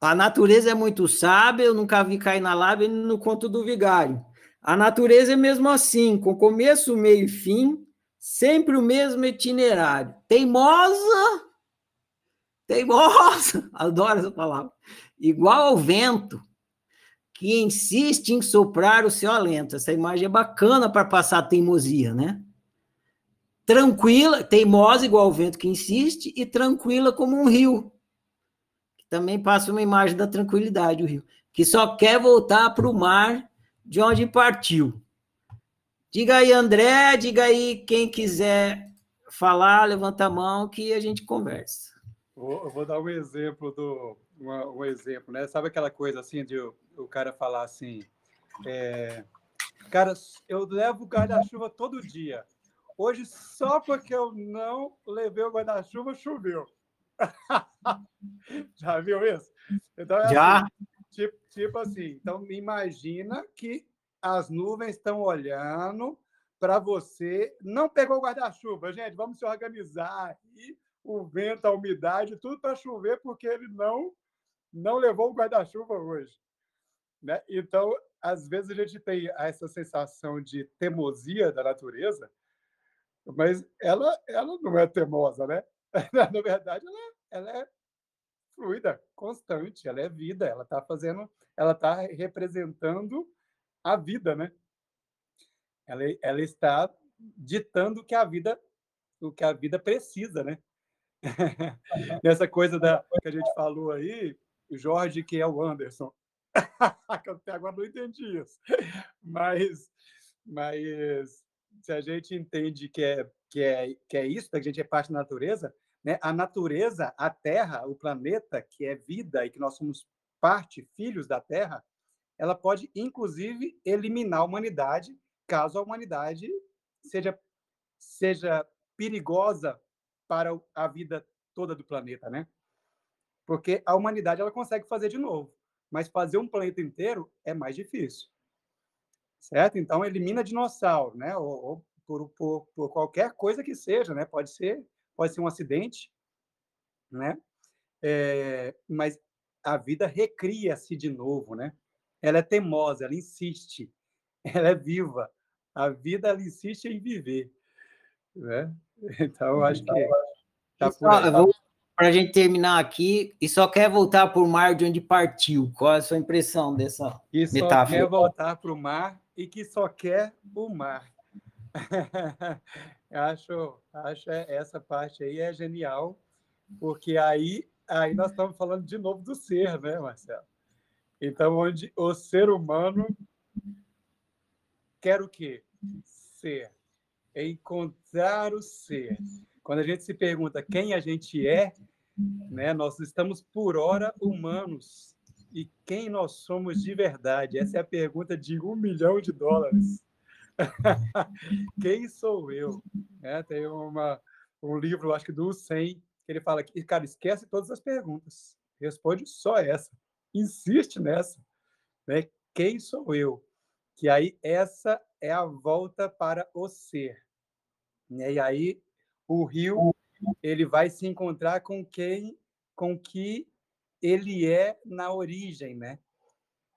A natureza é muito sábia, eu nunca vi cair na lábia no conto do vigário. A natureza é mesmo assim, com começo, meio e fim, sempre o mesmo itinerário. Teimosa, teimosa, adoro essa palavra, igual ao vento, que insiste em soprar o seu alento. Essa imagem é bacana para passar teimosia, né? Tranquila, teimosa igual ao vento que insiste, e tranquila como um rio também passa uma imagem da tranquilidade, o rio, que só quer voltar para o mar de onde partiu. Diga aí, André, diga aí quem quiser falar, levanta a mão que a gente conversa. Eu vou dar um exemplo do um, um exemplo, né? Sabe aquela coisa assim de o, o cara falar assim, é, cara, eu levo guarda-chuva todo dia. Hoje só porque eu não levei o guarda-chuva choveu. Já viu isso? Então, é Já. Assim, tipo, tipo assim, então imagina que as nuvens estão olhando para você. Não pegou o guarda-chuva, gente, vamos se organizar aí. O vento, a umidade, tudo para chover, porque ele não não levou o guarda-chuva hoje. Né? Então, às vezes a gente tem essa sensação de teimosia da natureza, mas ela, ela não é teimosa, né? Na verdade, ela, ela é fluida, constante, ela é vida, ela está fazendo, ela está representando a vida, né? Ela, ela está ditando o que a vida, o que a vida precisa, né? Nessa coisa da que a gente falou aí, Jorge que é o Anderson. até agora não entendi isso. Mas, mas se a gente entende que é, que é, que é isso, que a gente é parte da natureza, né? A natureza, a Terra, o planeta, que é vida e que nós somos parte, filhos da Terra, ela pode, inclusive, eliminar a humanidade caso a humanidade seja, seja perigosa para a vida toda do planeta, né? Porque a humanidade ela consegue fazer de novo, mas fazer um planeta inteiro é mais difícil, certo? Então elimina dinossauro, né? Ou, ou por, por, por, qualquer coisa que seja, né? Pode ser pode ser um acidente, né? É, mas a vida recria-se de novo, né? Ela é teimosa, ela insiste, ela é viva. A vida ela insiste em viver, né? Então acho que tá por aí. Para a gente terminar aqui, e só quer voltar para o mar de onde partiu. Qual é a sua impressão dessa e só metáfora? quer voltar para o mar e que só quer o mar. acho, acho essa parte aí é genial, porque aí, aí nós estamos falando de novo do ser, né, Marcelo? Então, onde o ser humano quer o quê? Ser. Encontrar o ser. Quando a gente se pergunta quem a gente é, né, nós estamos por hora humanos. E quem nós somos de verdade? Essa é a pergunta de um milhão de dólares. quem sou eu? É, tem uma, um livro, acho que do 100, que ele fala que, cara, esquece todas as perguntas. Responde só essa. Insiste nessa. Né? Quem sou eu? Que aí essa é a volta para o ser. E aí o rio ele vai se encontrar com quem, com que ele é na origem, né?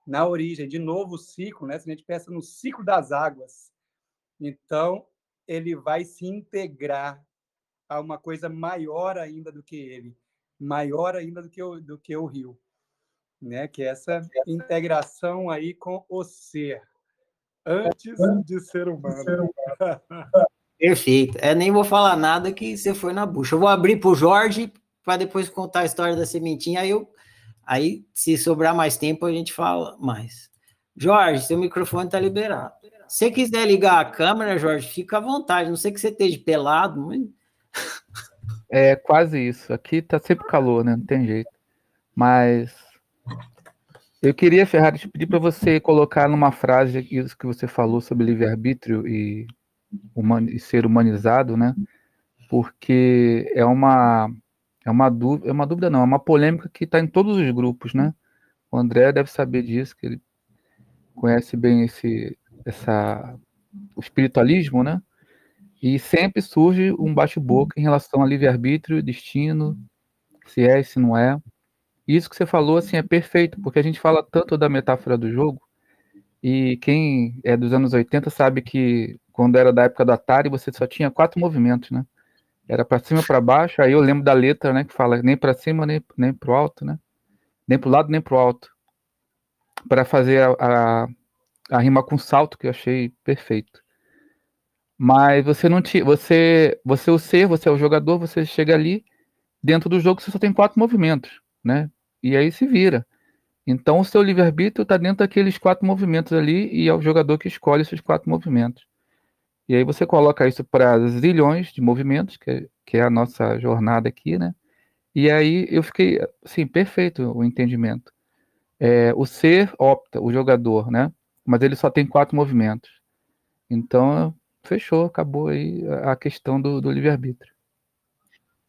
Na origem, de novo o ciclo, né? Se a gente pensa no ciclo das águas, então ele vai se integrar a uma coisa maior ainda do que ele, maior ainda do que o, do que o rio, né? Que é essa integração aí com o ser antes de ser humano. Perfeito. É, nem vou falar nada que você foi na bucha. Eu vou abrir para o Jorge para depois contar a história da sementinha. Aí, eu, aí, se sobrar mais tempo, a gente fala mais. Jorge, seu microfone está liberado. Se você quiser ligar a câmera, Jorge, fica à vontade. Não sei que você esteja pelado, mas... É quase isso. Aqui tá sempre calor, né? Não tem jeito. Mas eu queria, Ferrari, te pedir para você colocar numa frase isso que você falou sobre livre-arbítrio e e ser humanizado, né? Porque é uma é uma dúvida, é uma dúvida não, é uma polêmica que está em todos os grupos, né? O André deve saber disso, que ele conhece bem esse essa o espiritualismo, né? E sempre surge um bate-boca em relação a livre-arbítrio, destino, se é se não é. Isso que você falou assim é perfeito, porque a gente fala tanto da metáfora do jogo, e quem é dos anos 80 sabe que quando era da época do Atari, você só tinha quatro movimentos, né? Era para cima, para baixo. Aí eu lembro da letra, né, que fala nem para cima, nem nem para o alto, né? Nem para o lado, nem para o alto. Para fazer a, a, a, rima com salto, que eu achei perfeito. Mas você não te, você, você é o ser, você é o jogador, você chega ali dentro do jogo, você só tem quatro movimentos, né? E aí se vira. Então, o seu livre-arbítrio está dentro daqueles quatro movimentos ali e é o jogador que escolhe esses quatro movimentos. E aí você coloca isso para zilhões de movimentos, que é, que é a nossa jornada aqui, né? E aí eu fiquei, assim, perfeito o entendimento. É, o ser opta, o jogador, né? Mas ele só tem quatro movimentos. Então, fechou, acabou aí a questão do, do livre-arbítrio.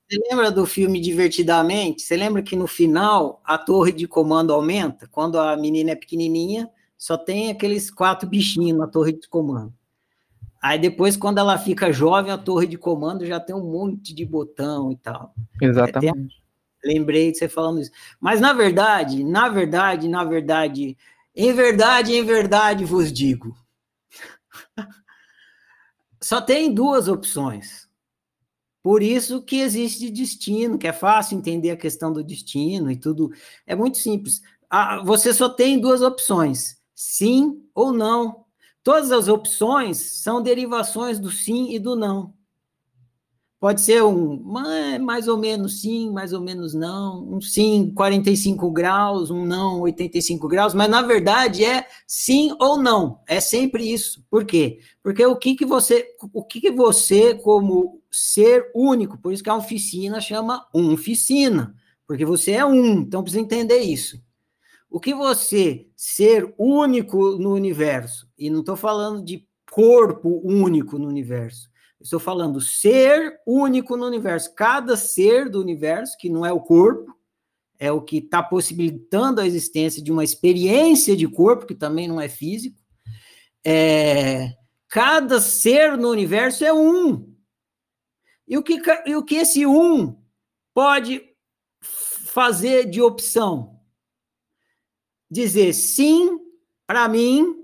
Você lembra do filme Divertidamente? Você lembra que no final a torre de comando aumenta? Quando a menina é pequenininha, só tem aqueles quatro bichinhos na torre de comando. Aí depois, quando ela fica jovem, a torre de comando já tem um monte de botão e tal. Exatamente. lembrei de você falando isso. Mas na verdade, na verdade, na verdade, em verdade, em verdade vos digo. Só tem duas opções. Por isso que existe destino, que é fácil entender a questão do destino e tudo. É muito simples. Ah, você só tem duas opções: sim ou não. Todas as opções são derivações do sim e do não. Pode ser um mais ou menos sim, mais ou menos não, um sim 45 graus, um não 85 graus, mas na verdade é sim ou não. É sempre isso. Por quê? Porque o que que você, o que que você como ser único, por isso que a oficina chama oficina, porque você é um, então precisa entender isso. O que você ser único no universo, e não estou falando de corpo único no universo, Estou falando ser único no universo. Cada ser do universo, que não é o corpo, é o que está possibilitando a existência de uma experiência de corpo, que também não é físico. É, cada ser no universo é um. E o que, e o que esse um pode fazer de opção? Dizer sim para mim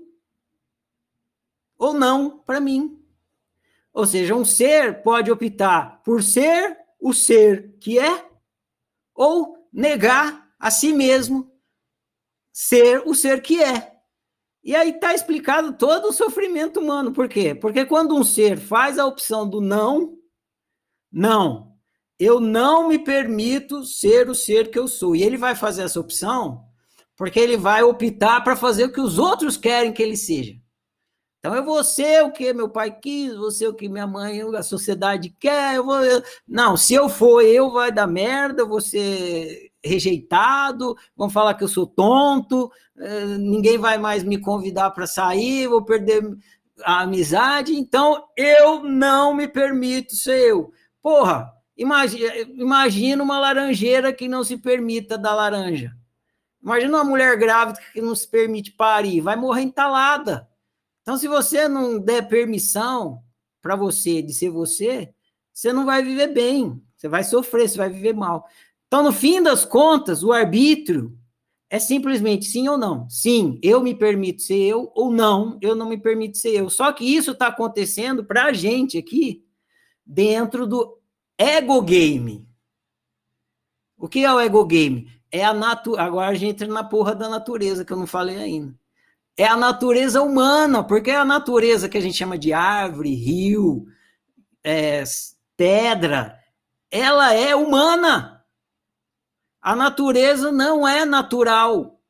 ou não para mim. Ou seja, um ser pode optar por ser o ser que é, ou negar a si mesmo ser o ser que é. E aí está explicado todo o sofrimento humano. Por quê? Porque quando um ser faz a opção do não, não, eu não me permito ser o ser que eu sou. E ele vai fazer essa opção porque ele vai optar para fazer o que os outros querem que ele seja. Então eu vou ser o que meu pai quis, vou ser o que minha mãe, a sociedade quer. Eu vou... Não, se eu for eu, vai dar merda, eu vou ser rejeitado, vão falar que eu sou tonto, eh, ninguém vai mais me convidar para sair, vou perder a amizade. Então eu não me permito ser eu. Porra, imagina, imagina uma laranjeira que não se permita dar laranja. Imagina uma mulher grávida que não se permite parir, vai morrer entalada. Então, se você não der permissão para você de ser você, você não vai viver bem, você vai sofrer, você vai viver mal. Então, no fim das contas, o arbítrio é simplesmente sim ou não. Sim, eu me permito ser eu, ou não, eu não me permito ser eu. Só que isso está acontecendo para a gente aqui, dentro do ego game. O que é o ego game? É a natu... Agora a gente entra na porra da natureza, que eu não falei ainda. É a natureza humana, porque é a natureza que a gente chama de árvore, rio, é, pedra, ela é humana. A natureza não é natural.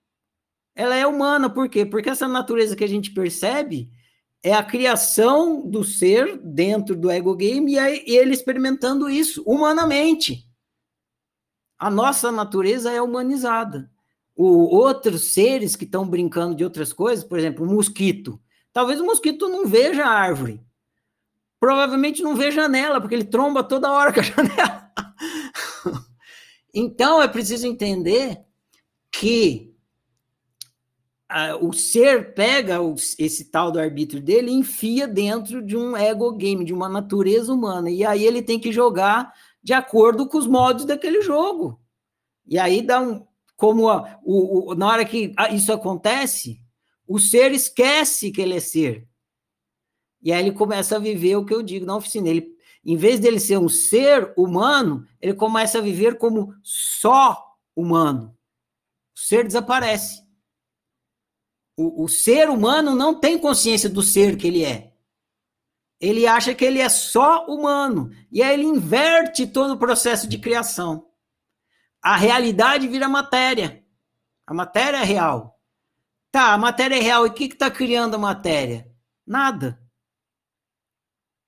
Ela é humana, por quê? Porque essa natureza que a gente percebe é a criação do ser dentro do ego game e ele experimentando isso humanamente. A nossa natureza é humanizada. O, outros seres que estão brincando de outras coisas, por exemplo, o mosquito. Talvez o mosquito não veja a árvore. Provavelmente não vê janela, porque ele tromba toda hora com a janela. então é preciso entender que o ser pega esse tal do arbítrio dele e enfia dentro de um ego game, de uma natureza humana. E aí ele tem que jogar de acordo com os modos daquele jogo. E aí dá um. Como a, o, o, na hora que isso acontece, o ser esquece que ele é ser. E aí ele começa a viver o que eu digo na oficina. Ele, em vez dele ser um ser humano, ele começa a viver como só humano. O ser desaparece. O, o ser humano não tem consciência do ser que ele é ele acha que ele é só humano. E aí ele inverte todo o processo de criação. A realidade vira matéria. A matéria é real. Tá, a matéria é real. E o que está criando a matéria? Nada.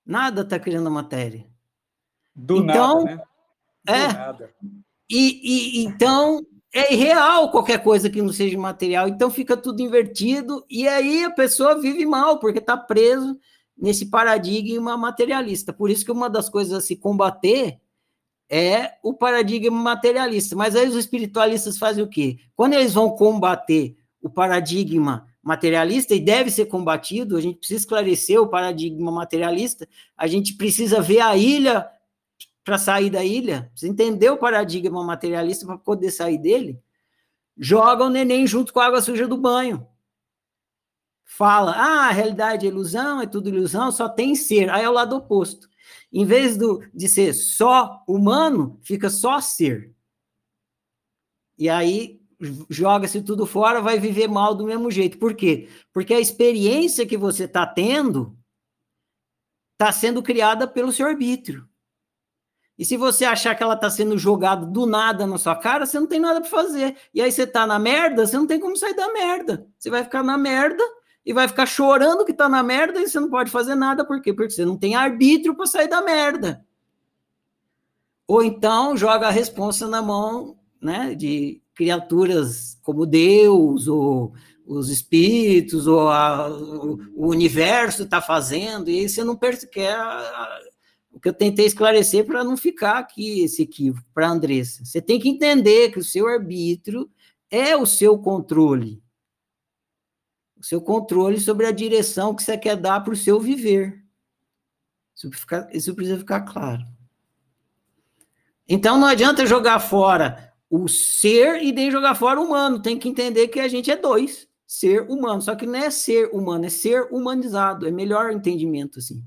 Nada está criando a matéria. Do então, nada, né? Do é. Nada. E, e então é irreal qualquer coisa que não seja material. Então fica tudo invertido. E aí a pessoa vive mal, porque está preso nesse paradigma materialista. Por isso que uma das coisas a se combater é o paradigma materialista. Mas aí os espiritualistas fazem o quê? Quando eles vão combater o paradigma materialista, e deve ser combatido, a gente precisa esclarecer o paradigma materialista, a gente precisa ver a ilha para sair da ilha, precisa entender o paradigma materialista para poder sair dele, joga o neném junto com a água suja do banho fala, ah, a realidade é ilusão, é tudo ilusão, só tem ser. Aí é o lado oposto. Em vez do, de ser só humano, fica só ser. E aí joga-se tudo fora, vai viver mal do mesmo jeito. Por quê? Porque a experiência que você está tendo está sendo criada pelo seu arbítrio. E se você achar que ela está sendo jogada do nada na sua cara, você não tem nada para fazer. E aí você está na merda, você não tem como sair da merda. Você vai ficar na merda e vai ficar chorando que tá na merda e você não pode fazer nada, por quê? Porque você não tem arbítrio para sair da merda. Ou então joga a responsa na mão, né, de criaturas como Deus, ou os espíritos, ou a, o, universo está fazendo, e você não percebe. O que eu tentei esclarecer para não ficar aqui esse equívoco para Andressa. Você tem que entender que o seu arbítrio é o seu controle o seu controle sobre a direção que você quer dar para o seu viver. Isso, fica, isso precisa ficar claro. Então não adianta jogar fora o ser e nem jogar fora o humano. Tem que entender que a gente é dois, ser humano. Só que não é ser humano, é ser humanizado. É melhor entendimento assim.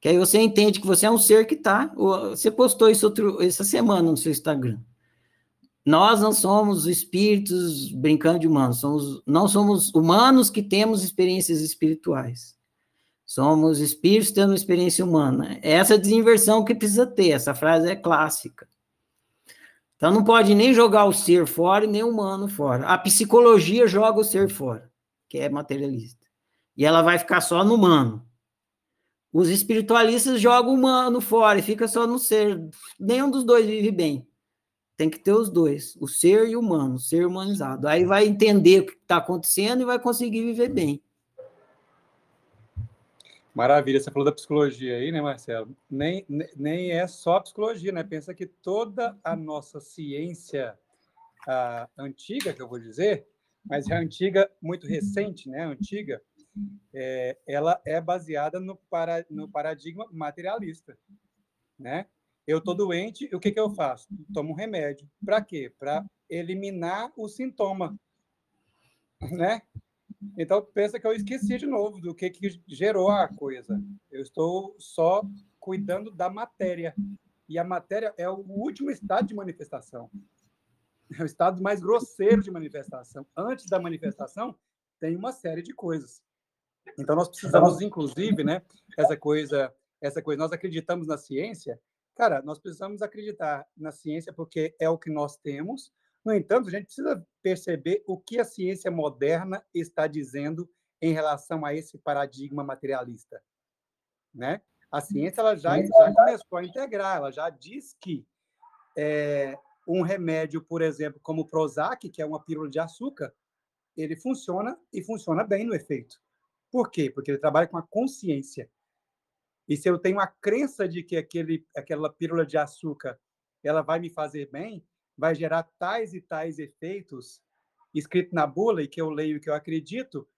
Que aí você entende que você é um ser que está. Você postou isso outro, essa semana no seu Instagram. Nós não somos espíritos brincando de humanos, somos, não somos humanos que temos experiências espirituais. Somos espíritos tendo experiência humana. É essa desinversão que precisa ter, essa frase é clássica. Então não pode nem jogar o ser fora e nem o humano fora. A psicologia joga o ser fora, que é materialista. E ela vai ficar só no humano. Os espiritualistas jogam o humano fora e fica só no ser. Nenhum dos dois vive bem. Tem que ter os dois, o ser e o humano, o ser humanizado. Aí vai entender o que está acontecendo e vai conseguir viver bem. Maravilha, você falou da psicologia aí, né, Marcelo? Nem, nem é só psicologia, né? Pensa que toda a nossa ciência a antiga, que eu vou dizer, mas é antiga, muito recente, né? Antiga, é, ela é baseada no, para, no paradigma materialista, né? Eu estou doente, o que, que eu faço? Tomo um remédio. Para quê? Para eliminar o sintoma. Né? Então, pensa que eu esqueci de novo do que, que gerou a coisa. Eu estou só cuidando da matéria. E a matéria é o último estado de manifestação. É o estado mais grosseiro de manifestação. Antes da manifestação, tem uma série de coisas. Então, nós precisamos, inclusive, né, essa coisa, essa coisa, nós acreditamos na ciência, Cara, nós precisamos acreditar na ciência porque é o que nós temos. No entanto, a gente precisa perceber o que a ciência moderna está dizendo em relação a esse paradigma materialista, né? A ciência ela já, já começou a integrar, ela já diz que é, um remédio, por exemplo, como o Prozac, que é uma pílula de açúcar, ele funciona e funciona bem no efeito. Por quê? Porque ele trabalha com a consciência. E se eu tenho a crença de que aquele, aquela pílula de açúcar ela vai me fazer bem, vai gerar tais e tais efeitos escrito na bula e que eu leio e que eu acredito,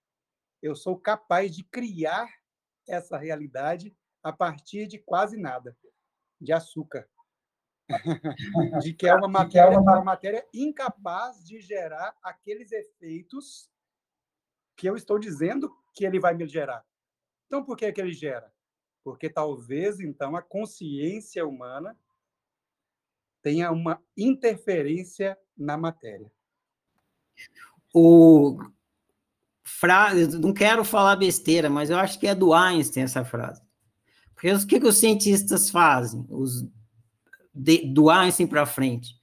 eu sou capaz de criar essa realidade a partir de quase nada, de açúcar. de que é uma matéria, uma matéria incapaz de gerar aqueles efeitos que eu estou dizendo que ele vai me gerar. Então, por que, que ele gera? Porque talvez então a consciência humana tenha uma interferência na matéria. O frase, não quero falar besteira, mas eu acho que é do Einstein essa frase. Porque o que, que os cientistas fazem? Os de, do Einstein para frente.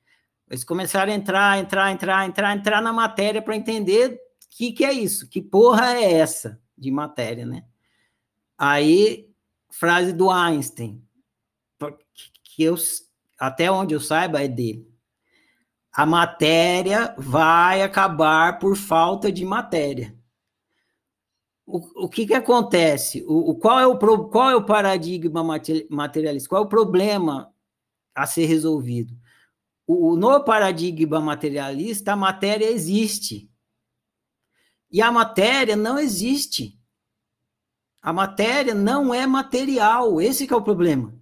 Eles começaram a entrar, entrar, entrar, entrar, entrar na matéria para entender o que, que é isso, que porra é essa de matéria, né? Aí frase do Einstein, que eu, até onde eu saiba é dele. A matéria vai acabar por falta de matéria. O, o que, que acontece? O, o, qual, é o, qual é o paradigma materialista? Qual é o problema a ser resolvido? O, no paradigma materialista, a matéria existe. E a matéria não existe. A matéria não é material, esse é o problema.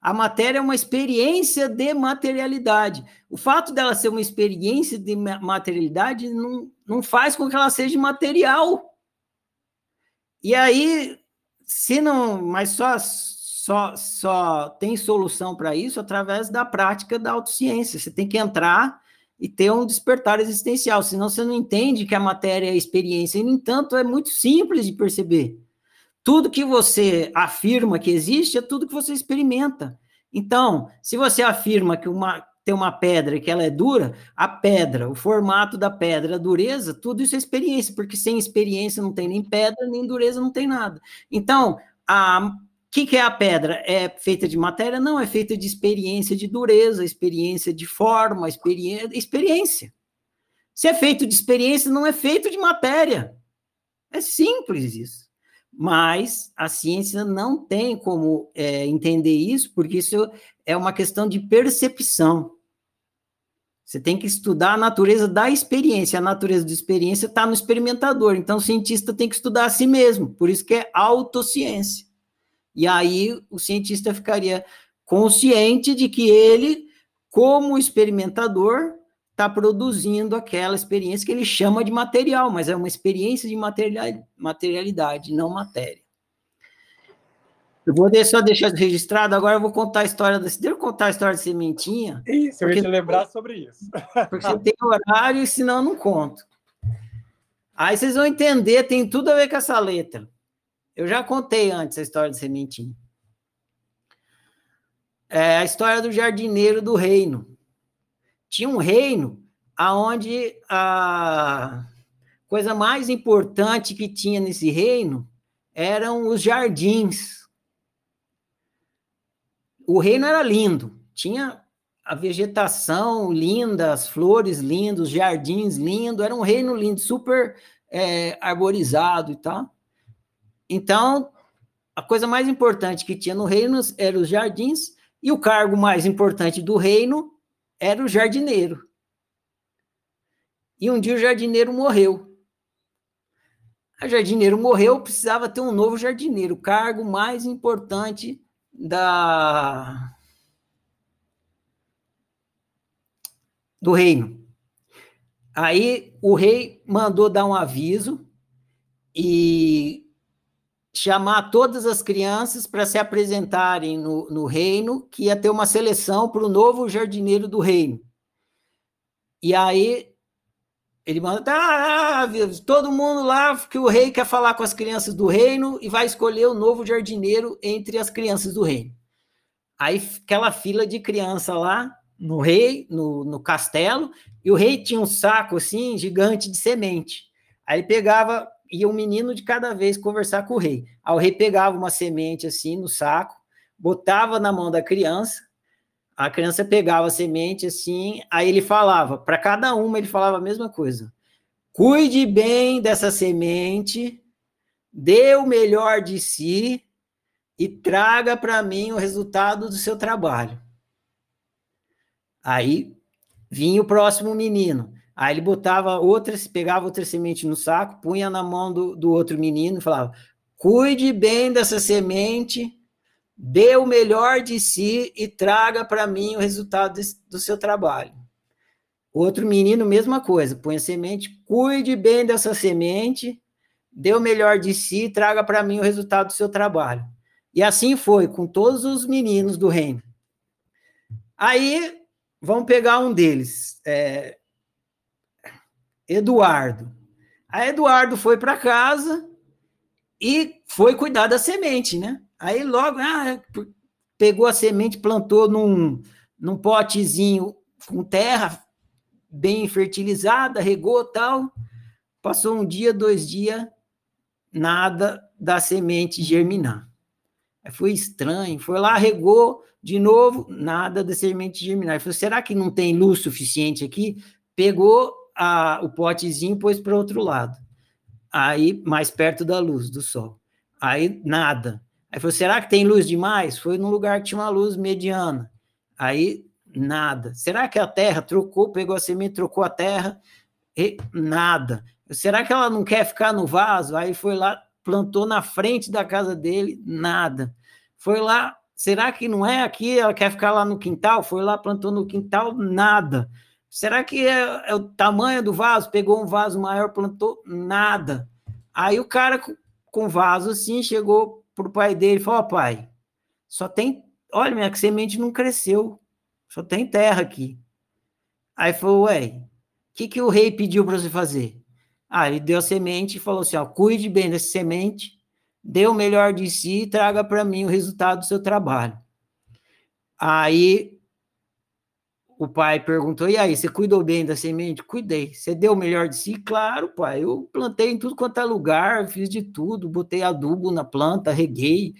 A matéria é uma experiência de materialidade. O fato dela ser uma experiência de materialidade não, não faz com que ela seja material. E aí, se não, mas só só, só tem solução para isso através da prática da autociência. Você tem que entrar e ter um despertar existencial, senão você não entende que a matéria é experiência. E, no entanto, é muito simples de perceber. Tudo que você afirma que existe é tudo que você experimenta. Então, se você afirma que uma, tem uma pedra que ela é dura, a pedra, o formato da pedra, a dureza, tudo isso é experiência, porque sem experiência não tem nem pedra, nem dureza não tem nada. Então, a que, que é a pedra? É feita de matéria? Não, é feita de experiência de dureza, experiência de forma, experiência. experiência. Se é feito de experiência, não é feito de matéria. É simples isso mas a ciência não tem como é, entender isso, porque isso é uma questão de percepção. Você tem que estudar a natureza da experiência. A natureza da experiência está no experimentador. Então, o cientista tem que estudar a si mesmo. Por isso que é autociência. E aí, o cientista ficaria consciente de que ele, como experimentador, está produzindo aquela experiência que ele chama de material, mas é uma experiência de materialidade, não matéria. Eu vou só deixar registrado, agora eu vou contar a história. Deixa eu contar a história da sementinha. Isso, eu ia te lembrar sobre isso. Porque você tem horário, senão eu não conto. Aí vocês vão entender, tem tudo a ver com essa letra. Eu já contei antes a história de sementinha. É a história do jardineiro do reino. Tinha um reino aonde a coisa mais importante que tinha nesse reino eram os jardins. O reino era lindo, tinha a vegetação linda, as flores lindas, os jardins lindos, era um reino lindo, super é, arborizado e tal. Então, a coisa mais importante que tinha no reino eram os jardins, e o cargo mais importante do reino era o jardineiro. E um dia o jardineiro morreu. O jardineiro morreu, precisava ter um novo jardineiro, o cargo mais importante da do reino. Aí o rei mandou dar um aviso e chamar todas as crianças para se apresentarem no, no reino, que ia ter uma seleção para o novo jardineiro do reino. E aí ele manda, tá, todo mundo lá, que o rei quer falar com as crianças do reino e vai escolher o novo jardineiro entre as crianças do reino. Aí aquela fila de criança lá, no rei, no, no castelo, e o rei tinha um saco assim, gigante de semente. Aí ele pegava, ia um menino de cada vez conversar com o rei. Aí o rei pegava uma semente assim no saco, botava na mão da criança, a criança pegava a semente assim, aí ele falava, para cada uma ele falava a mesma coisa. Cuide bem dessa semente, dê o melhor de si e traga para mim o resultado do seu trabalho. Aí vinha o próximo menino. Aí ele botava outra, pegava outra semente no saco, punha na mão do, do outro menino e falava: cuide bem dessa semente, dê o melhor de si e traga para mim o resultado desse, do seu trabalho. Outro menino, mesma coisa, põe a semente, cuide bem dessa semente, dê o melhor de si e traga para mim o resultado do seu trabalho. E assim foi com todos os meninos do reino. Aí vamos pegar um deles, é, Eduardo. Aí Eduardo foi para casa e foi cuidar da semente, né? Aí logo ah, pegou a semente, plantou num, num potezinho com terra bem fertilizada, regou tal. Passou um dia, dois dias, nada da semente germinar. Foi estranho, foi lá, regou de novo, nada da semente germinar. Ele falou, será que não tem luz suficiente aqui? Pegou a, o potezinho pôs para o outro lado. Aí, mais perto da luz, do sol. Aí, nada. Aí falou, será que tem luz demais? Foi num lugar que tinha uma luz mediana. Aí, nada. Será que a terra trocou, pegou a semente, trocou a terra? E, nada. Será que ela não quer ficar no vaso? Aí foi lá, plantou na frente da casa dele, nada. Foi lá, será que não é aqui? Ela quer ficar lá no quintal? Foi lá, plantou no quintal, nada. Será que é, é o tamanho do vaso? Pegou um vaso maior, plantou, nada. Aí o cara com, com vaso assim chegou pro pai dele e falou: oh, pai, só tem, olha, minha semente não cresceu, só tem terra aqui. Aí falou: ué, o que, que o rei pediu para você fazer? Ah, ele deu a semente e falou assim: ó, cuide bem dessa semente, dê o melhor de si e traga para mim o resultado do seu trabalho. Aí o pai perguntou: e aí, você cuidou bem da semente? Cuidei. Você deu o melhor de si? Claro, pai. Eu plantei em tudo quanto é lugar, fiz de tudo, botei adubo na planta, reguei.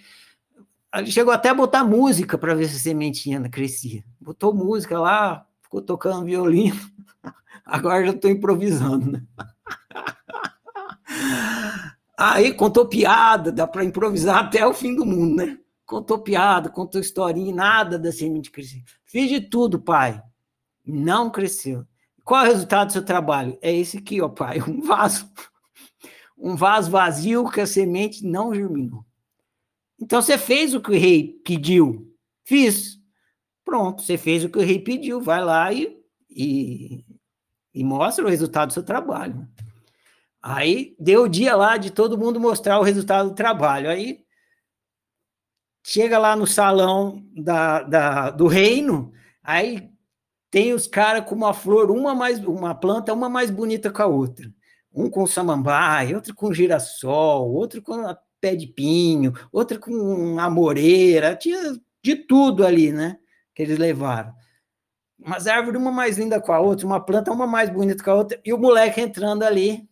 Ele chegou até a botar música para ver se a sementinha crescia. Botou música lá, ficou tocando violino. Agora já estou improvisando, né? Aí contou piada, dá para improvisar até o fim do mundo, né? Contou piada, contou historinha, nada da semente crescer. Fiz de tudo, pai. Não cresceu. Qual é o resultado do seu trabalho? É esse aqui, ó, pai. Um vaso. Um vaso vazio que a semente não germinou. Então você fez o que o rei pediu. Fiz. Pronto, você fez o que o rei pediu. Vai lá e, e, e mostra o resultado do seu trabalho. Aí deu o dia lá de todo mundo mostrar o resultado do trabalho. Aí chega lá no salão da, da, do reino, aí tem os caras com uma flor, uma mais uma planta, uma mais bonita que a outra. Um com samambaia, outro com girassol, outro com pé de pinho, outro com amoreira, tinha de tudo ali, né? Que eles levaram. Umas árvores, uma mais linda com a outra, uma planta, uma mais bonita com a outra, e o moleque entrando ali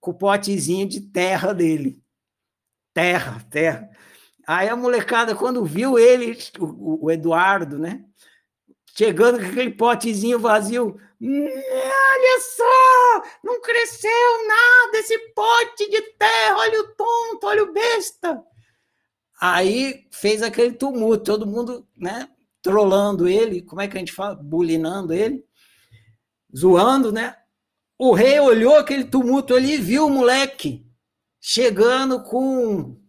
com o potezinho de terra dele. Terra, terra. Aí a molecada, quando viu ele, o, o Eduardo, né? Chegando com aquele potezinho vazio, olha só, não cresceu nada esse pote de terra, olha o tonto, olha o besta. Aí fez aquele tumulto, todo mundo, né, trolando ele, como é que a gente fala? Bulinando ele, zoando, né? O rei olhou aquele tumulto ali e viu o moleque chegando com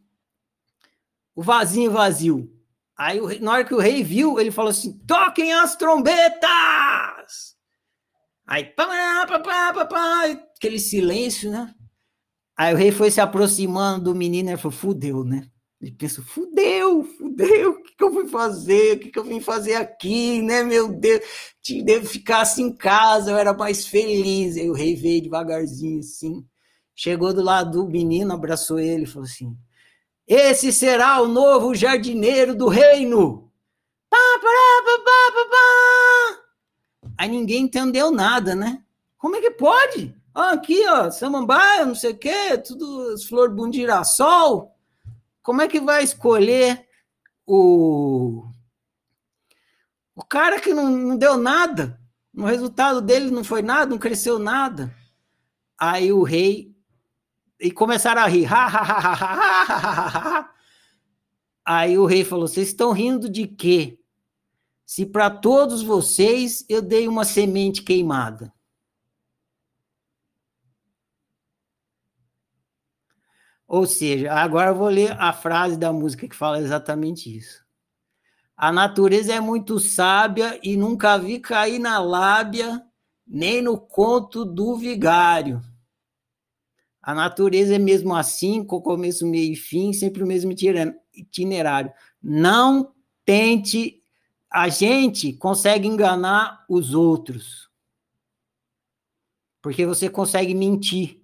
o vasinho vazio. Aí, na hora que o rei viu, ele falou assim: toquem as trombetas! Aí, pá, pá, pá, pá, pá, aquele silêncio, né? Aí o rei foi se aproximando do menino e falou: fudeu, né? Ele pensou: fudeu, fudeu, o que, que eu fui fazer? O que, que eu vim fazer aqui, né? Meu Deus, devo ficar assim em casa, eu era mais feliz. Aí o rei veio devagarzinho assim, chegou do lado do menino, abraçou ele e falou assim: esse será o novo jardineiro do reino. Aí ninguém entendeu nada, né? Como é que pode? Aqui, ó, samambaia, não sei o quê, tudo flores de girassol. Como é que vai escolher o o cara que não, não deu nada? O resultado dele não foi nada, não cresceu nada. Aí o rei e começaram a rir. Aí o rei falou: Vocês estão rindo de quê? Se para todos vocês eu dei uma semente queimada. Ou seja, agora eu vou ler a frase da música que fala exatamente isso. A natureza é muito sábia e nunca vi cair na lábia, nem no conto do vigário. A natureza é mesmo assim, com começo, meio e fim, sempre o mesmo itinerário. Não tente. A gente consegue enganar os outros. Porque você consegue mentir.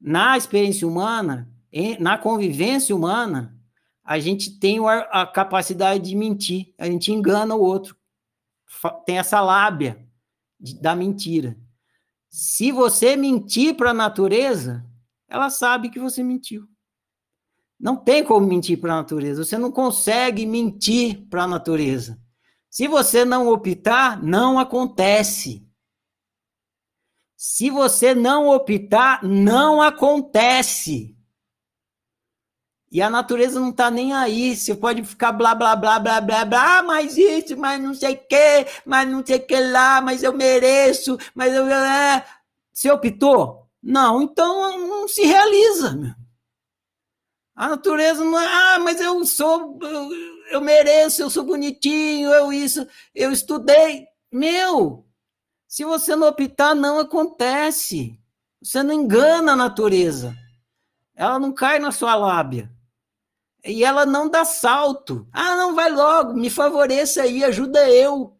Na experiência humana, na convivência humana, a gente tem a capacidade de mentir. A gente engana o outro. Tem essa lábia da mentira. Se você mentir para a natureza, ela sabe que você mentiu. Não tem como mentir para a natureza. Você não consegue mentir para a natureza. Se você não optar, não acontece. Se você não optar, não acontece. E a natureza não está nem aí. Você pode ficar blá, blá, blá, blá, blá, blá, ah, mas isso, mas não sei o quê, mas não sei o que lá, mas eu mereço, mas eu. É. Você optou? Não, então não se realiza. Meu. A natureza não é, ah, mas eu sou, eu, eu mereço, eu sou bonitinho, eu isso, eu estudei. Meu, se você não optar, não acontece. Você não engana a natureza. Ela não cai na sua lábia. E ela não dá salto. Ah, não, vai logo, me favoreça aí, ajuda eu.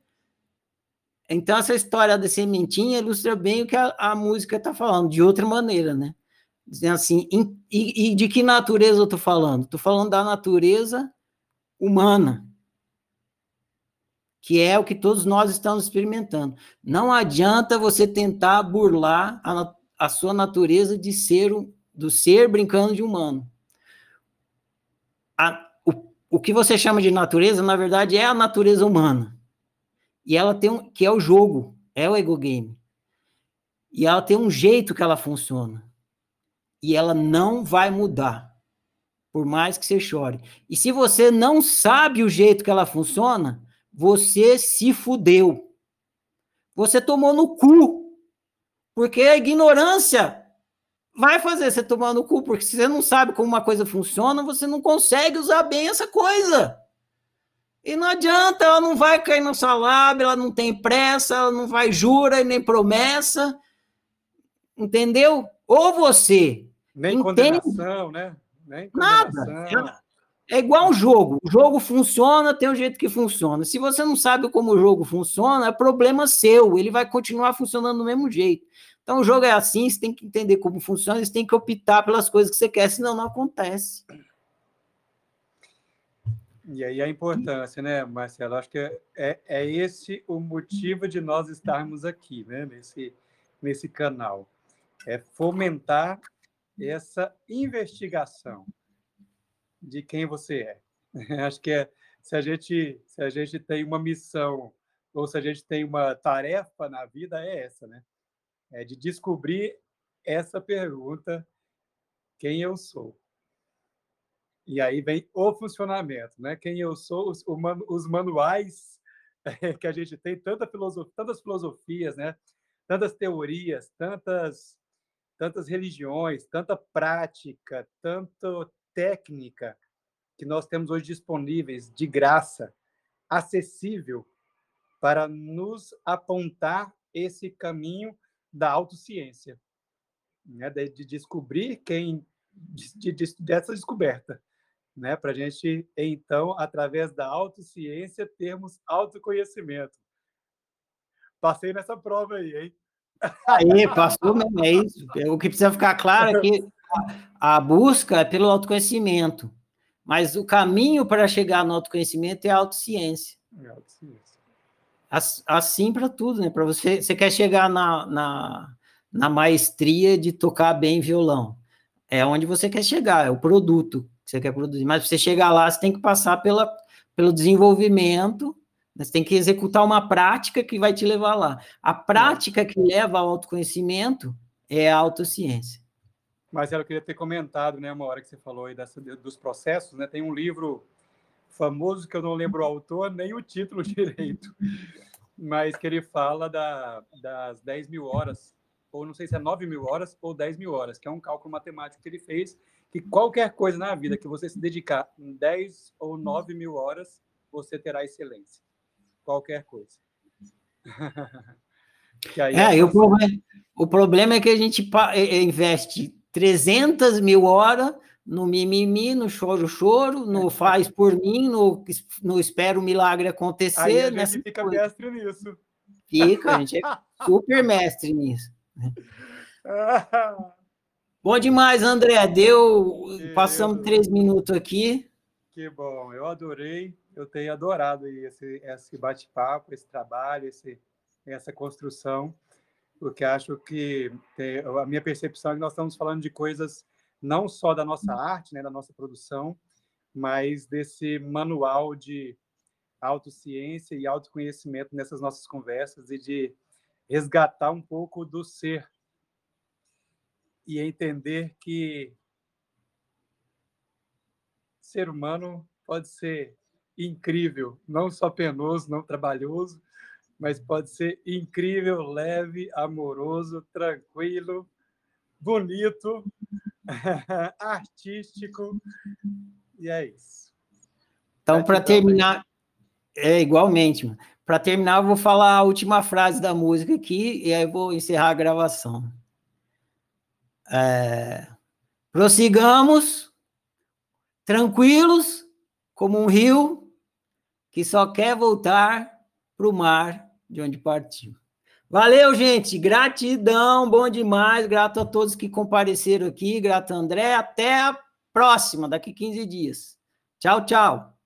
Então, essa história da sementinha ilustra bem o que a, a música está falando, de outra maneira, né? Dizendo assim, e, e, de que natureza eu estou falando? Estou falando da natureza humana, que é o que todos nós estamos experimentando. Não adianta você tentar burlar a, a sua natureza de ser, do ser brincando de humano a, o, o que você chama de natureza, na verdade, é a natureza humana. E ela tem um, que é o jogo, é o ego game. E ela tem um jeito que ela funciona. E ela não vai mudar, por mais que você chore. E se você não sabe o jeito que ela funciona, você se fudeu. Você tomou no cu. Porque a ignorância vai fazer você tomar no cu, porque se você não sabe como uma coisa funciona, você não consegue usar bem essa coisa. E não adianta, ela não vai cair na sua lábia, ela não tem pressa, ela não vai jura e nem promessa. Entendeu? Ou você. Nem entende, condenação, né? Nem condenação. Nada. É igual um jogo. O jogo funciona, tem um jeito que funciona. Se você não sabe como o jogo funciona, é problema seu. Ele vai continuar funcionando do mesmo jeito. Então, o jogo é assim, você tem que entender como funciona, você tem que optar pelas coisas que você quer, senão não acontece. E aí a importância, né, Marcelo? Acho que é, é, é esse o motivo de nós estarmos aqui, né, nesse, nesse canal. É fomentar essa investigação de quem você é. Acho que é, se a gente se a gente tem uma missão ou se a gente tem uma tarefa na vida é essa, né? É de descobrir essa pergunta quem eu sou. E aí vem o funcionamento, né? Quem eu sou, os, os manuais que a gente tem, tanta filosofia, tantas filosofias, né? Tantas teorias, tantas tantas religiões, tanta prática, tanta técnica que nós temos hoje disponíveis de graça, acessível para nos apontar esse caminho da autociência, né? de, de descobrir quem de, de, dessa descoberta, né? Para a gente então, através da autociência, termos autoconhecimento. Passei nessa prova aí, hein? Aí, passou mesmo, é isso. O que precisa ficar claro é que a busca é pelo autoconhecimento, mas o caminho para chegar no autoconhecimento é a autociência. É a autociência. Assim para tudo, né? Para você, você quer chegar na, na, na maestria de tocar bem violão. É onde você quer chegar, é o produto que você quer produzir. Mas você chegar lá, você tem que passar pela, pelo desenvolvimento você tem que executar uma prática que vai te levar lá. A prática que leva ao autoconhecimento é a autociência. Marcelo, eu queria ter comentado, né, uma hora que você falou aí dessa, dos processos, né, tem um livro famoso que eu não lembro o autor, nem o título direito, mas que ele fala da, das 10 mil horas, ou não sei se é 9 mil horas ou 10 mil horas, que é um cálculo matemático que ele fez, que qualquer coisa na vida que você se dedicar em 10 ou 9 mil horas, você terá excelência qualquer coisa. é, e o, problema, o problema é que a gente investe 300 mil horas no mimimi, no choro-choro, no faz por mim, no, no espero o milagre acontecer. Aí a gente fica coisa. mestre nisso. Fica, a gente é super mestre nisso. Bom demais, André. Deu. Que passamos três minutos aqui. Que bom, eu adorei eu tenho adorado esse, esse bate-papo, esse trabalho, esse, essa construção, porque acho que tem, a minha percepção é que nós estamos falando de coisas não só da nossa arte, né, da nossa produção, mas desse manual de autociência e autoconhecimento nessas nossas conversas e de resgatar um pouco do ser e entender que ser humano pode ser incrível, não só penoso, não trabalhoso, mas pode ser incrível, leve, amoroso, tranquilo, bonito, artístico, e é isso. Então, para terminar, é igualmente, para terminar, eu vou falar a última frase da música aqui, e aí vou encerrar a gravação. É, prossigamos, tranquilos, como um rio que só quer voltar para o mar de onde partiu. Valeu, gente. Gratidão, bom demais. Grato a todos que compareceram aqui. Grato, André. Até a próxima, daqui 15 dias. Tchau, tchau.